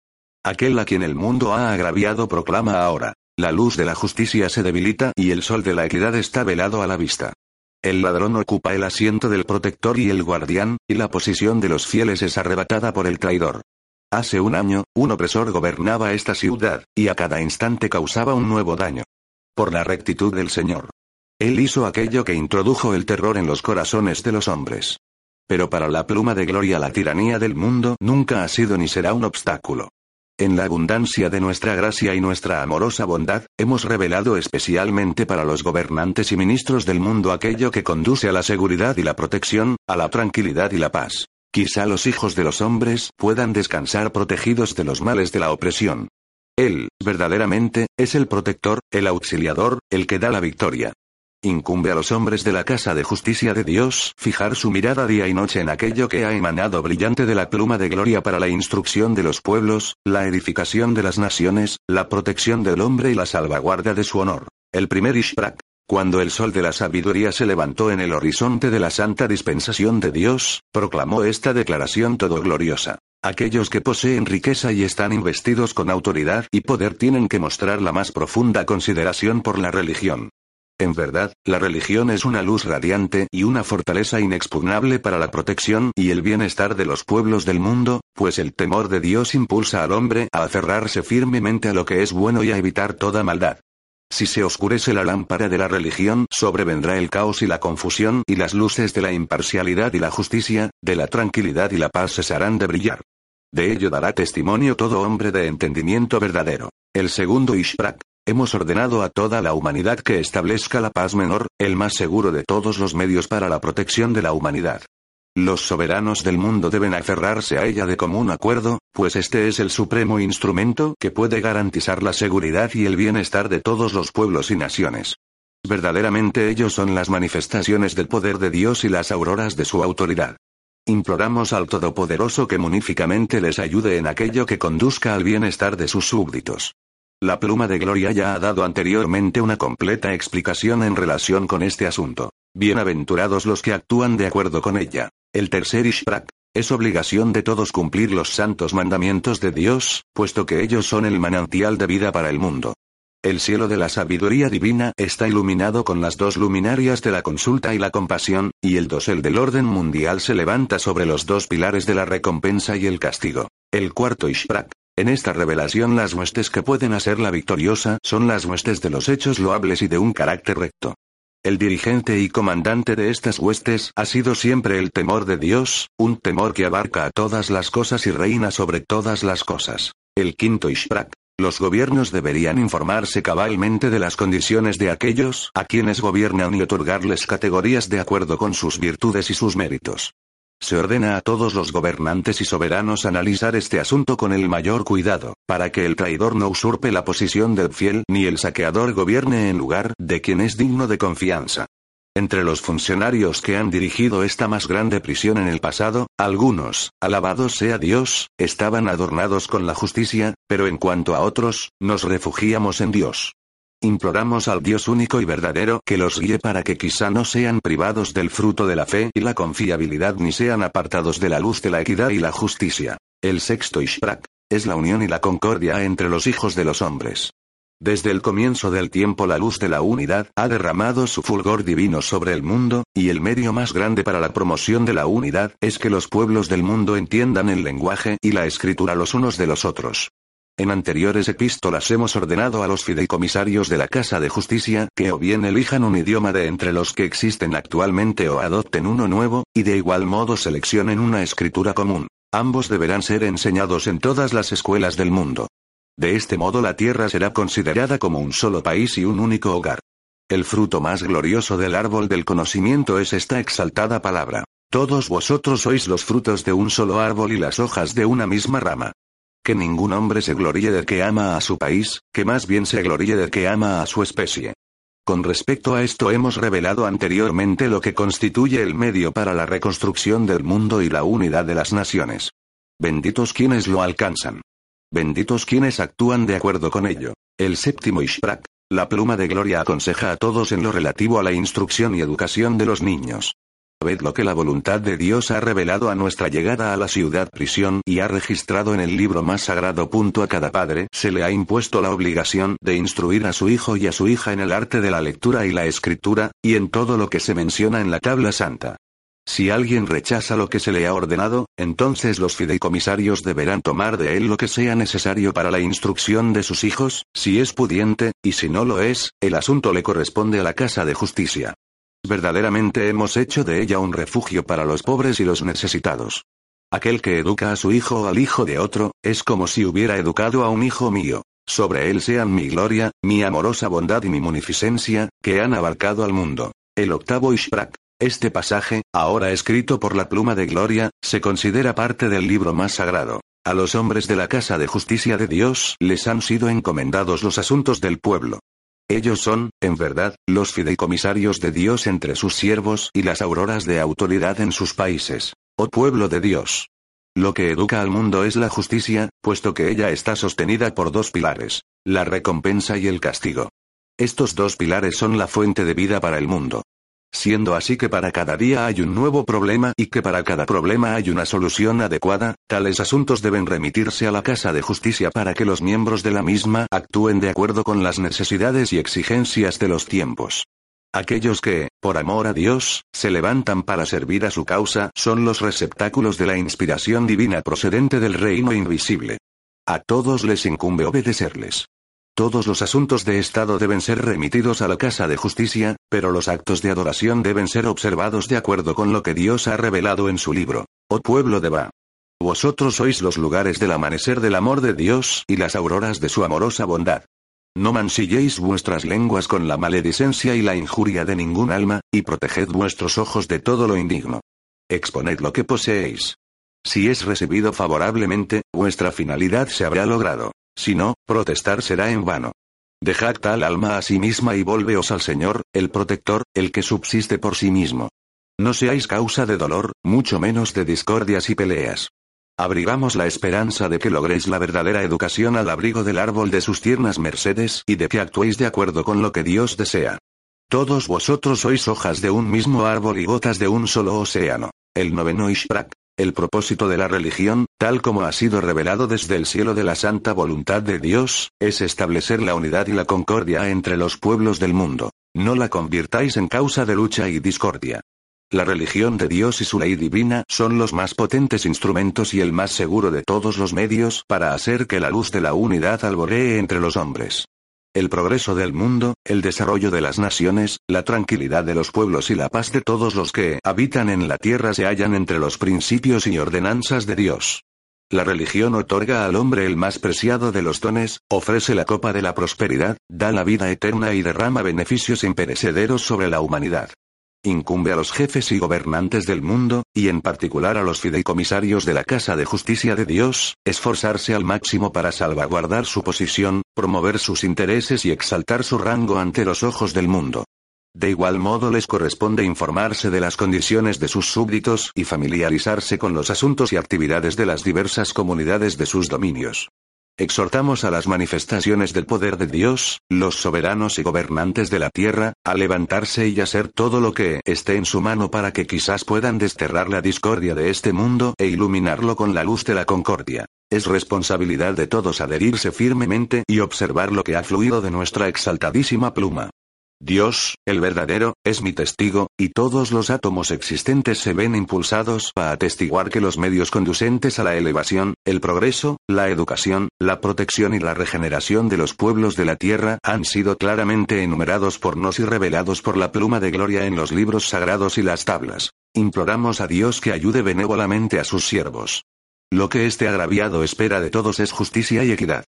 Aquel a quien el mundo ha agraviado proclama ahora. La luz de la justicia se debilita y el sol de la equidad está velado a la vista. El ladrón ocupa el asiento del protector y el guardián, y la posición de los fieles es arrebatada por el traidor. Hace un año, un opresor gobernaba esta ciudad, y a cada instante causaba un nuevo daño. Por la rectitud del Señor. Él hizo aquello que introdujo el terror en los corazones de los hombres. Pero para la pluma de gloria la tiranía del mundo nunca ha sido ni será un obstáculo. En la abundancia de nuestra gracia y nuestra amorosa bondad, hemos revelado especialmente para los gobernantes y ministros del mundo aquello que conduce a la seguridad y la protección, a la tranquilidad y la paz. Quizá los hijos de los hombres puedan descansar protegidos de los males de la opresión. Él, verdaderamente, es el protector, el auxiliador, el que da la victoria. Incumbe a los hombres de la casa de justicia de Dios fijar su mirada día y noche en aquello que ha emanado brillante de la pluma de gloria para la instrucción de los pueblos, la edificación de las naciones, la protección del hombre y la salvaguarda de su honor. El primer Ishbrak. Cuando el sol de la sabiduría se levantó en el horizonte de la santa dispensación de Dios, proclamó esta declaración todo gloriosa. Aquellos que poseen riqueza y están investidos con autoridad y poder tienen que mostrar la más profunda consideración por la religión. En verdad, la religión es una luz radiante y una fortaleza inexpugnable para la protección y el bienestar de los pueblos del mundo, pues el temor de Dios impulsa al hombre a aferrarse firmemente a lo que es bueno y a evitar toda maldad. Si se oscurece la lámpara de la religión, sobrevendrá el caos y la confusión, y las luces de la imparcialidad y la justicia, de la tranquilidad y la paz cesarán de brillar. De ello dará testimonio todo hombre de entendimiento verdadero. El segundo Ishbrak. Hemos ordenado a toda la humanidad que establezca la paz menor, el más seguro de todos los medios para la protección de la humanidad. Los soberanos del mundo deben aferrarse a ella de común acuerdo, pues este es el supremo instrumento que puede garantizar la seguridad y el bienestar de todos los pueblos y naciones. Verdaderamente ellos son las manifestaciones del poder de Dios y las auroras de su autoridad. Imploramos al Todopoderoso que muníficamente les ayude en aquello que conduzca al bienestar de sus súbditos. La pluma de Gloria ya ha dado anteriormente una completa explicación en relación con este asunto. Bienaventurados los que actúan de acuerdo con ella. El tercer Ishbrak. Es obligación de todos cumplir los santos mandamientos de Dios, puesto que ellos son el manantial de vida para el mundo. El cielo de la sabiduría divina está iluminado con las dos luminarias de la consulta y la compasión, y el dosel del orden mundial se levanta sobre los dos pilares de la recompensa y el castigo. El cuarto Ishbrak. En esta revelación las huestes que pueden hacerla victoriosa son las huestes de los hechos loables y de un carácter recto. El dirigente y comandante de estas huestes ha sido siempre el temor de Dios, un temor que abarca a todas las cosas y reina sobre todas las cosas. El quinto Ishbrak. Los gobiernos deberían informarse cabalmente de las condiciones de aquellos a quienes gobiernan y otorgarles categorías de acuerdo con sus virtudes y sus méritos. Se ordena a todos los gobernantes y soberanos analizar este asunto con el mayor cuidado, para que el traidor no usurpe la posición del fiel ni el saqueador gobierne en lugar de quien es digno de confianza. Entre los funcionarios que han dirigido esta más grande prisión en el pasado, algunos, alabados sea Dios, estaban adornados con la justicia, pero en cuanto a otros, nos refugiamos en Dios. Imploramos al Dios único y verdadero que los guíe para que quizá no sean privados del fruto de la fe y la confiabilidad ni sean apartados de la luz de la equidad y la justicia. El sexto Ishbrak es la unión y la concordia entre los hijos de los hombres. Desde el comienzo del tiempo la luz de la unidad ha derramado su fulgor divino sobre el mundo, y el medio más grande para la promoción de la unidad es que los pueblos del mundo entiendan el lenguaje y la escritura los unos de los otros. En anteriores epístolas hemos ordenado a los fideicomisarios de la Casa de Justicia que o bien elijan un idioma de entre los que existen actualmente o adopten uno nuevo, y de igual modo seleccionen una escritura común. Ambos deberán ser enseñados en todas las escuelas del mundo. De este modo la tierra será considerada como un solo país y un único hogar. El fruto más glorioso del árbol del conocimiento es esta exaltada palabra. Todos vosotros sois los frutos de un solo árbol y las hojas de una misma rama. Que ningún hombre se gloríe de que ama a su país, que más bien se gloríe de que ama a su especie. Con respecto a esto hemos revelado anteriormente lo que constituye el medio para la reconstrucción del mundo y la unidad de las naciones. Benditos quienes lo alcanzan. Benditos quienes actúan de acuerdo con ello. El séptimo Ishprak, la pluma de gloria aconseja a todos en lo relativo a la instrucción y educación de los niños. Ved lo que la voluntad de Dios ha revelado a nuestra llegada a la ciudad prisión y ha registrado en el libro más sagrado. Punto a cada padre se le ha impuesto la obligación de instruir a su hijo y a su hija en el arte de la lectura y la escritura, y en todo lo que se menciona en la tabla santa. Si alguien rechaza lo que se le ha ordenado, entonces los fideicomisarios deberán tomar de él lo que sea necesario para la instrucción de sus hijos, si es pudiente, y si no lo es, el asunto le corresponde a la Casa de Justicia. Verdaderamente hemos hecho de ella un refugio para los pobres y los necesitados. Aquel que educa a su hijo o al hijo de otro, es como si hubiera educado a un hijo mío. Sobre él sean mi gloria, mi amorosa bondad y mi munificencia, que han abarcado al mundo. El octavo Ishprak. Este pasaje, ahora escrito por la pluma de gloria, se considera parte del libro más sagrado. A los hombres de la casa de justicia de Dios les han sido encomendados los asuntos del pueblo. Ellos son, en verdad, los fideicomisarios de Dios entre sus siervos y las auroras de autoridad en sus países. Oh pueblo de Dios. Lo que educa al mundo es la justicia, puesto que ella está sostenida por dos pilares, la recompensa y el castigo. Estos dos pilares son la fuente de vida para el mundo. Siendo así que para cada día hay un nuevo problema y que para cada problema hay una solución adecuada, tales asuntos deben remitirse a la Casa de Justicia para que los miembros de la misma actúen de acuerdo con las necesidades y exigencias de los tiempos. Aquellos que, por amor a Dios, se levantan para servir a su causa son los receptáculos de la inspiración divina procedente del reino invisible. A todos les incumbe obedecerles. Todos los asuntos de Estado deben ser remitidos a la Casa de Justicia, pero los actos de adoración deben ser observados de acuerdo con lo que Dios ha revelado en su libro. Oh pueblo de Ba. Vosotros sois los lugares del amanecer del amor de Dios y las auroras de su amorosa bondad. No mansilléis vuestras lenguas con la maledicencia y la injuria de ningún alma, y proteged vuestros ojos de todo lo indigno. Exponed lo que poseéis. Si es recibido favorablemente, vuestra finalidad se habrá logrado. Si no, protestar será en vano. Dejad tal alma a sí misma y volveos al Señor, el protector, el que subsiste por sí mismo. No seáis causa de dolor, mucho menos de discordias y peleas. Abrigamos la esperanza de que logréis la verdadera educación al abrigo del árbol de sus tiernas mercedes y de que actuéis de acuerdo con lo que Dios desea. Todos vosotros sois hojas de un mismo árbol y gotas de un solo océano. El noveno Ishprak. El propósito de la religión, tal como ha sido revelado desde el cielo de la santa voluntad de Dios, es establecer la unidad y la concordia entre los pueblos del mundo. No la convirtáis en causa de lucha y discordia. La religión de Dios y su ley divina son los más potentes instrumentos y el más seguro de todos los medios para hacer que la luz de la unidad alboree entre los hombres. El progreso del mundo, el desarrollo de las naciones, la tranquilidad de los pueblos y la paz de todos los que habitan en la tierra se hallan entre los principios y ordenanzas de Dios. La religión otorga al hombre el más preciado de los dones, ofrece la copa de la prosperidad, da la vida eterna y derrama beneficios imperecederos sobre la humanidad. Incumbe a los jefes y gobernantes del mundo, y en particular a los fideicomisarios de la Casa de Justicia de Dios, esforzarse al máximo para salvaguardar su posición, promover sus intereses y exaltar su rango ante los ojos del mundo. De igual modo les corresponde informarse de las condiciones de sus súbditos y familiarizarse con los asuntos y actividades de las diversas comunidades de sus dominios. Exhortamos a las manifestaciones del poder de Dios, los soberanos y gobernantes de la tierra, a levantarse y hacer todo lo que esté en su mano para que quizás puedan desterrar la discordia de este mundo e iluminarlo con la luz de la concordia. Es responsabilidad de todos adherirse firmemente y observar lo que ha fluido de nuestra exaltadísima pluma. Dios, el verdadero, es mi testigo, y todos los átomos existentes se ven impulsados a atestiguar que los medios conducentes a la elevación, el progreso, la educación, la protección y la regeneración de los pueblos de la tierra han sido claramente enumerados por nos y revelados por la pluma de gloria en los libros sagrados y las tablas. Imploramos a Dios que ayude benévolamente a sus siervos. Lo que este agraviado espera de todos es justicia y equidad.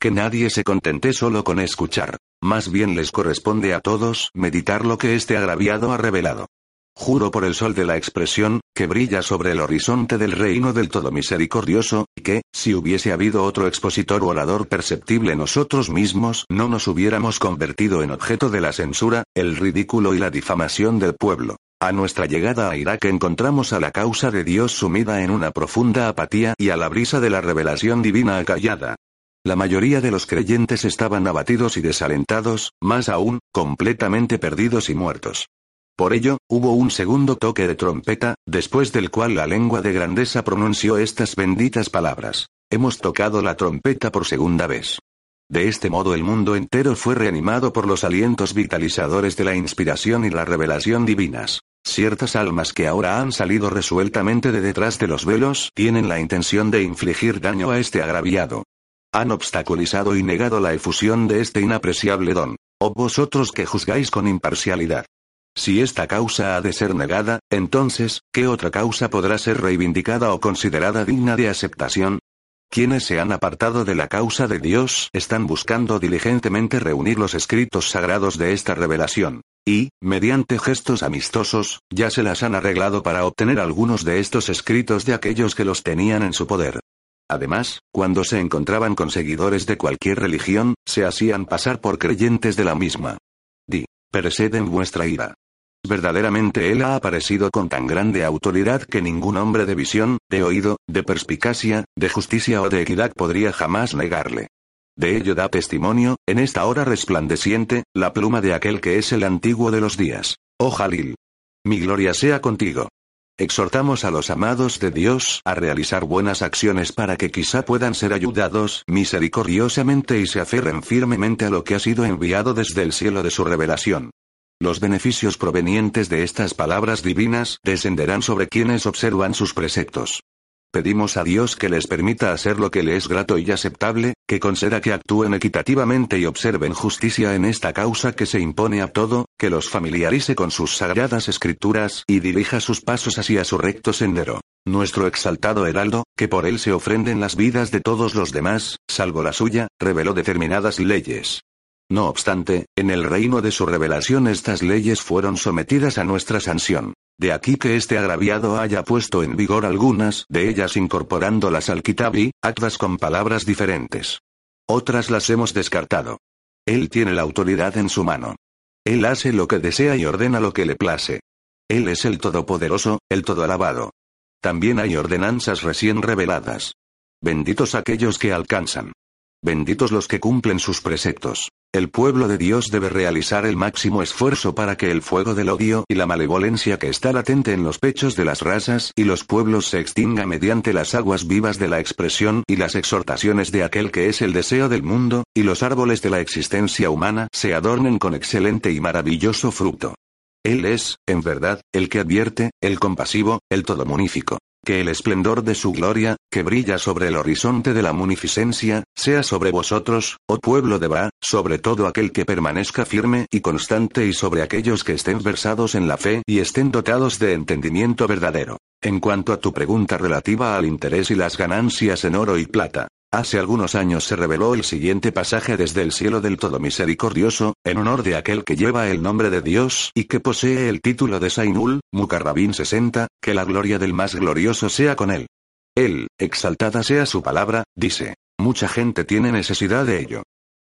Que nadie se contente solo con escuchar. Más bien les corresponde a todos meditar lo que este agraviado ha revelado. Juro por el sol de la expresión, que brilla sobre el horizonte del reino del Todo Misericordioso, que, si hubiese habido otro expositor o orador perceptible nosotros mismos, no nos hubiéramos convertido en objeto de la censura, el ridículo y la difamación del pueblo. A nuestra llegada a Irak encontramos a la causa de Dios sumida en una profunda apatía y a la brisa de la revelación divina acallada. La mayoría de los creyentes estaban abatidos y desalentados, más aún, completamente perdidos y muertos. Por ello, hubo un segundo toque de trompeta, después del cual la lengua de grandeza pronunció estas benditas palabras. Hemos tocado la trompeta por segunda vez. De este modo el mundo entero fue reanimado por los alientos vitalizadores de la inspiración y la revelación divinas. Ciertas almas que ahora han salido resueltamente de detrás de los velos tienen la intención de infligir daño a este agraviado. Han obstaculizado y negado la efusión de este inapreciable don. O vosotros que juzgáis con imparcialidad. Si esta causa ha de ser negada, entonces, ¿qué otra causa podrá ser reivindicada o considerada digna de aceptación? Quienes se han apartado de la causa de Dios están buscando diligentemente reunir los escritos sagrados de esta revelación. Y, mediante gestos amistosos, ya se las han arreglado para obtener algunos de estos escritos de aquellos que los tenían en su poder. Además, cuando se encontraban con seguidores de cualquier religión, se hacían pasar por creyentes de la misma. Di. Perseden vuestra ira. Verdaderamente él ha aparecido con tan grande autoridad que ningún hombre de visión, de oído, de perspicacia, de justicia o de equidad podría jamás negarle. De ello da testimonio, en esta hora resplandeciente, la pluma de aquel que es el antiguo de los días. Oh Jalil. Mi gloria sea contigo. Exhortamos a los amados de Dios a realizar buenas acciones para que quizá puedan ser ayudados misericordiosamente y se aferren firmemente a lo que ha sido enviado desde el cielo de su revelación. Los beneficios provenientes de estas palabras divinas descenderán sobre quienes observan sus preceptos. Pedimos a Dios que les permita hacer lo que le es grato y aceptable, que conceda que actúen equitativamente y observen justicia en esta causa que se impone a todo, que los familiarice con sus sagradas escrituras y dirija sus pasos hacia su recto sendero. Nuestro exaltado heraldo, que por él se ofrenden las vidas de todos los demás, salvo la suya, reveló determinadas leyes. No obstante, en el reino de su revelación estas leyes fueron sometidas a nuestra sanción. De aquí que este agraviado haya puesto en vigor algunas de ellas incorporándolas al Kitabi, actas con palabras diferentes. Otras las hemos descartado. Él tiene la autoridad en su mano. Él hace lo que desea y ordena lo que le place. Él es el Todopoderoso, el Todo Alabado. También hay ordenanzas recién reveladas. Benditos aquellos que alcanzan. Benditos los que cumplen sus preceptos. El pueblo de Dios debe realizar el máximo esfuerzo para que el fuego del odio y la malevolencia que está latente en los pechos de las razas y los pueblos se extinga mediante las aguas vivas de la expresión y las exhortaciones de aquel que es el deseo del mundo, y los árboles de la existencia humana se adornen con excelente y maravilloso fruto. Él es, en verdad, el que advierte, el compasivo, el todomunífico. Que el esplendor de su gloria, que brilla sobre el horizonte de la munificencia, sea sobre vosotros, oh pueblo de Ba, sobre todo aquel que permanezca firme y constante y sobre aquellos que estén versados en la fe y estén dotados de entendimiento verdadero. En cuanto a tu pregunta relativa al interés y las ganancias en oro y plata, Hace algunos años se reveló el siguiente pasaje desde el cielo del Todo Misericordioso, en honor de aquel que lleva el nombre de Dios y que posee el título de Sainul, Mukarrabín 60, que la gloria del más glorioso sea con él. Él, exaltada sea su palabra, dice, mucha gente tiene necesidad de ello.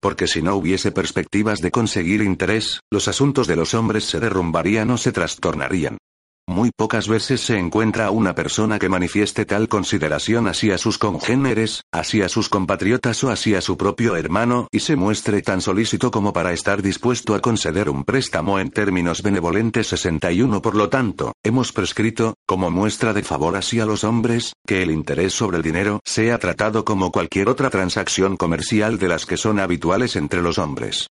Porque si no hubiese perspectivas de conseguir interés, los asuntos de los hombres se derrumbarían o se trastornarían. Muy pocas veces se encuentra una persona que manifieste tal consideración hacia sus congéneres, hacia sus compatriotas o hacia su propio hermano y se muestre tan solícito como para estar dispuesto a conceder un préstamo en términos benevolentes 61 Por lo tanto, hemos prescrito, como muestra de favor hacia los hombres, que el interés sobre el dinero sea tratado como cualquier otra transacción comercial de las que son habituales entre los hombres.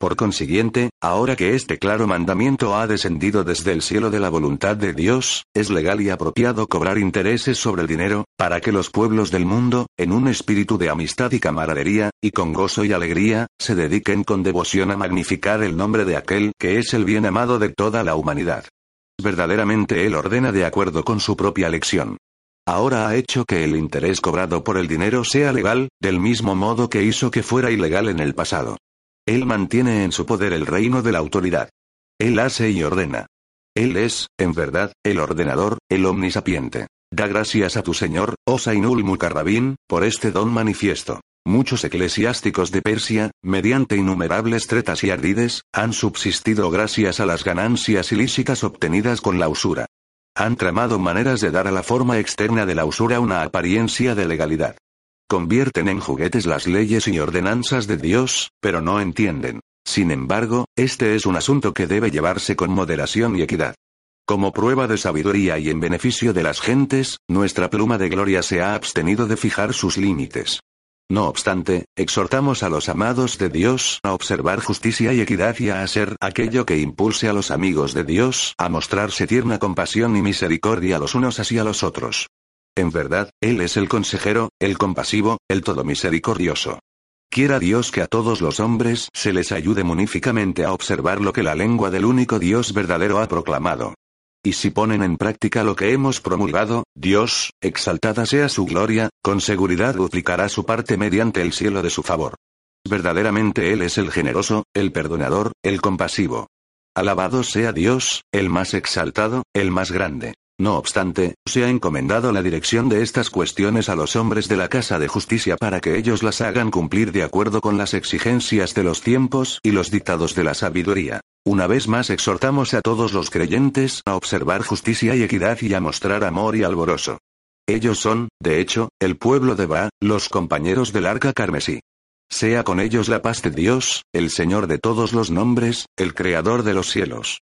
Por consiguiente, ahora que este claro mandamiento ha descendido desde el cielo de la voluntad de Dios, es legal y apropiado cobrar intereses sobre el dinero, para que los pueblos del mundo, en un espíritu de amistad y camaradería, y con gozo y alegría, se dediquen con devoción a magnificar el nombre de aquel que es el bien amado de toda la humanidad. Verdaderamente Él ordena de acuerdo con su propia lección. Ahora ha hecho que el interés cobrado por el dinero sea legal, del mismo modo que hizo que fuera ilegal en el pasado. Él mantiene en su poder el reino de la autoridad. Él hace y ordena. Él es, en verdad, el ordenador, el omnisapiente. Da gracias a tu Señor, oh Sainul Mukarrabin, por este don manifiesto. Muchos eclesiásticos de Persia, mediante innumerables tretas y ardides, han subsistido gracias a las ganancias ilícitas obtenidas con la usura. Han tramado maneras de dar a la forma externa de la usura una apariencia de legalidad. Convierten en juguetes las leyes y ordenanzas de Dios, pero no entienden. Sin embargo, este es un asunto que debe llevarse con moderación y equidad. Como prueba de sabiduría y en beneficio de las gentes, nuestra pluma de gloria se ha abstenido de fijar sus límites. No obstante, exhortamos a los amados de Dios a observar justicia y equidad y a hacer aquello que impulse a los amigos de Dios a mostrarse tierna compasión y misericordia los unos hacia los otros. En verdad, Él es el consejero, el compasivo, el todo misericordioso. Quiera Dios que a todos los hombres se les ayude muníficamente a observar lo que la lengua del único Dios verdadero ha proclamado. Y si ponen en práctica lo que hemos promulgado, Dios, exaltada sea su gloria, con seguridad duplicará su parte mediante el cielo de su favor. Verdaderamente Él es el generoso, el perdonador, el compasivo. Alabado sea Dios, el más exaltado, el más grande. No obstante, se ha encomendado la dirección de estas cuestiones a los hombres de la Casa de Justicia para que ellos las hagan cumplir de acuerdo con las exigencias de los tiempos y los dictados de la sabiduría. Una vez más exhortamos a todos los creyentes a observar justicia y equidad y a mostrar amor y alboroso. Ellos son, de hecho, el pueblo de Ba, los compañeros del arca carmesí. Sea con ellos la paz de Dios, el Señor de todos los nombres, el Creador de los cielos.